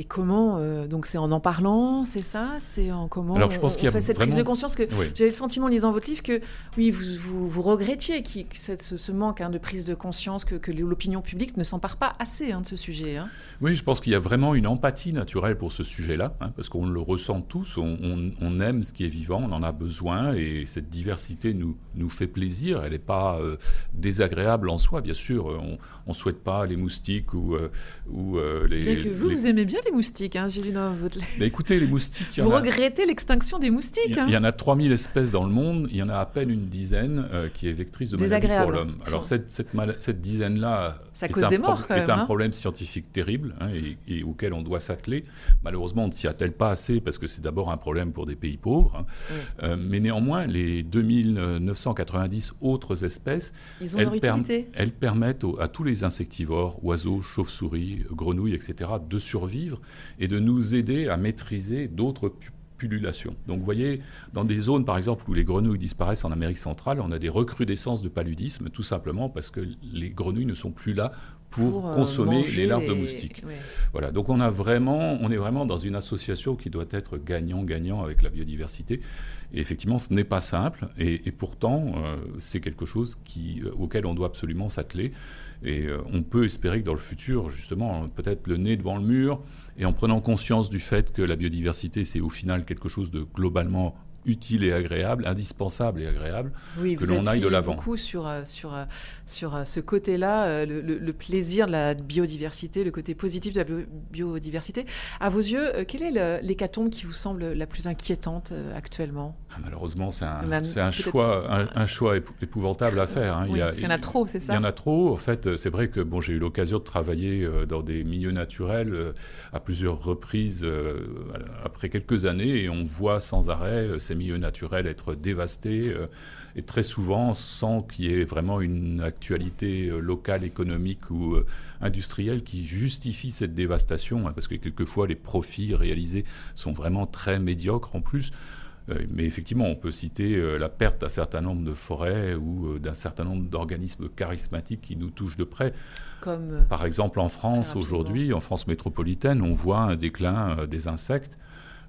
Et comment euh, Donc c'est en en parlant, c'est ça? C'est en comment Alors, je pense qu'il y a fait cette prise de conscience que j'avais le sentiment en lisant votre livre que oui, vous, vous, regrettiez qui, ce, manque hein, de prise de conscience, que, que l'opinion publique ne s'empare pas assez hein, de ce sujet. Hein. Oui, je pense qu'il y a vraiment une empathie naturelle pour ce sujet-là, parce qu'on le ressent tous, on, aime ce qui est vivant, on en a besoin, et cette diversité nous, nous fait plaisir, elle n'est pas euh, désagréable en soi, bien sûr, on ne souhaite pas les moustiques ou, euh, ou les... Bien que vous, vous aimez bien les moustiques, hein, j'ai lu dans votre Mais écoutez, les moustiques. Vous regrettez l'extinction des moustiques Il y, en a 3000 espèces dans le monde, il y en a à peine une dizaine euh, qui est vectrice de maladies pour l'homme. Alors, cette, cette, cette dizaine-là ça cause des morts, quand même, est un hein. problème scientifique terrible hein, et, auquel on doit s'atteler. Malheureusement, on ne s'y attelle pas assez parce que c'est d'abord un problème pour des pays pauvres. Euh, mais néanmoins, les 2990 autres espèces, Ils ont elles, utilité. elles permettent à tous les insectivores, oiseaux, chauves-souris, grenouilles, etc., de survivre et de nous aider à maîtriser d'autres pullulation. Donc vous voyez, dans des zones par exemple où les grenouilles disparaissent en Amérique centrale, on a des recrudescences de paludisme tout simplement parce que les grenouilles ne sont plus là pour, consommer les larves de moustiques. Voilà, donc on, a vraiment, on est vraiment dans une association qui doit être gagnant-gagnant avec la biodiversité. Et effectivement, ce n'est pas simple, et, pourtant, c'est quelque chose qui, auquel on doit absolument s'atteler. Et on peut espérer que dans le futur, justement, peut-être le nez devant le mur, et en prenant conscience du fait que la biodiversité, c'est au final quelque chose de globalement utile et agréable, indispensable et agréable, que l'on aille de l'avant. beaucoup sur, euh, sur, euh, sur euh, ce côté-là, le, plaisir de la biodiversité, le côté positif de la biodiversité. À vos yeux, quelle est l'hécatombe qui vous semble la plus inquiétante actuellement? Ah, Malheureusement, c'est un, un choix, un, choix épouvantable à faire. Hein. il, y, en a trop, c'est ça? Il y en a trop. En fait, c'est vrai que bon, j'ai eu l'occasion de travailler dans des milieux naturels à plusieurs reprises après quelques années et on voit sans arrêt ces milieux naturels être dévastés, euh, et très souvent sans qu'il y ait vraiment une actualité euh, locale, économique ou euh, industrielle qui justifie cette dévastation, hein, parce que quelquefois les profits réalisés sont vraiment très médiocres en plus. Mais effectivement, on peut citer la perte d'un certain nombre de forêts ou d'un certain nombre d'organismes charismatiques qui nous touchent de près. Comme Par exemple, en France, aujourd'hui, en France métropolitaine, on voit un déclin des insectes.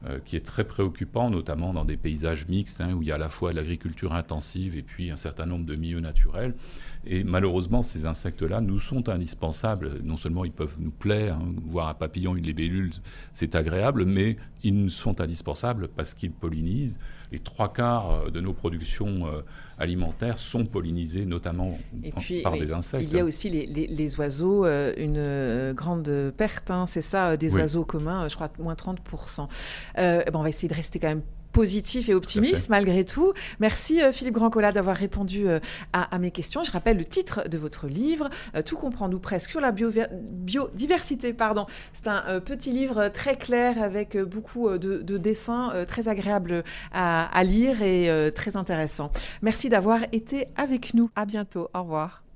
Euh, qui est très préoccupant, notamment dans des paysages mixtes, hein, où il y a à la fois l'agriculture intensive et puis un certain nombre de milieux naturels. Et malheureusement, ces insectes-là nous sont indispensables. Non seulement ils peuvent nous plaire, hein, voir un papillon, une libellule, c'est agréable, mais ils nous sont indispensables parce qu'ils pollinisent. Les trois quarts euh, de nos productions euh, alimentaires sont pollinisées, notamment par des insectes. Il y a aussi les, oiseaux, une grande perte, hein, c'est ça, des oiseaux communs, je crois moins 30%. Euh, bon, on va essayer de rester quand même positif et optimiste malgré tout. Merci euh, Philippe Grandcola d'avoir répondu euh, à, mes questions. Je rappelle le titre de votre livre, Tout comprendre ou presque sur la biodiversité. Pardon. C'est un petit livre très clair avec beaucoup de, dessins très agréables à, à lire et très intéressants. Merci d'avoir été avec nous. À bientôt. Au revoir.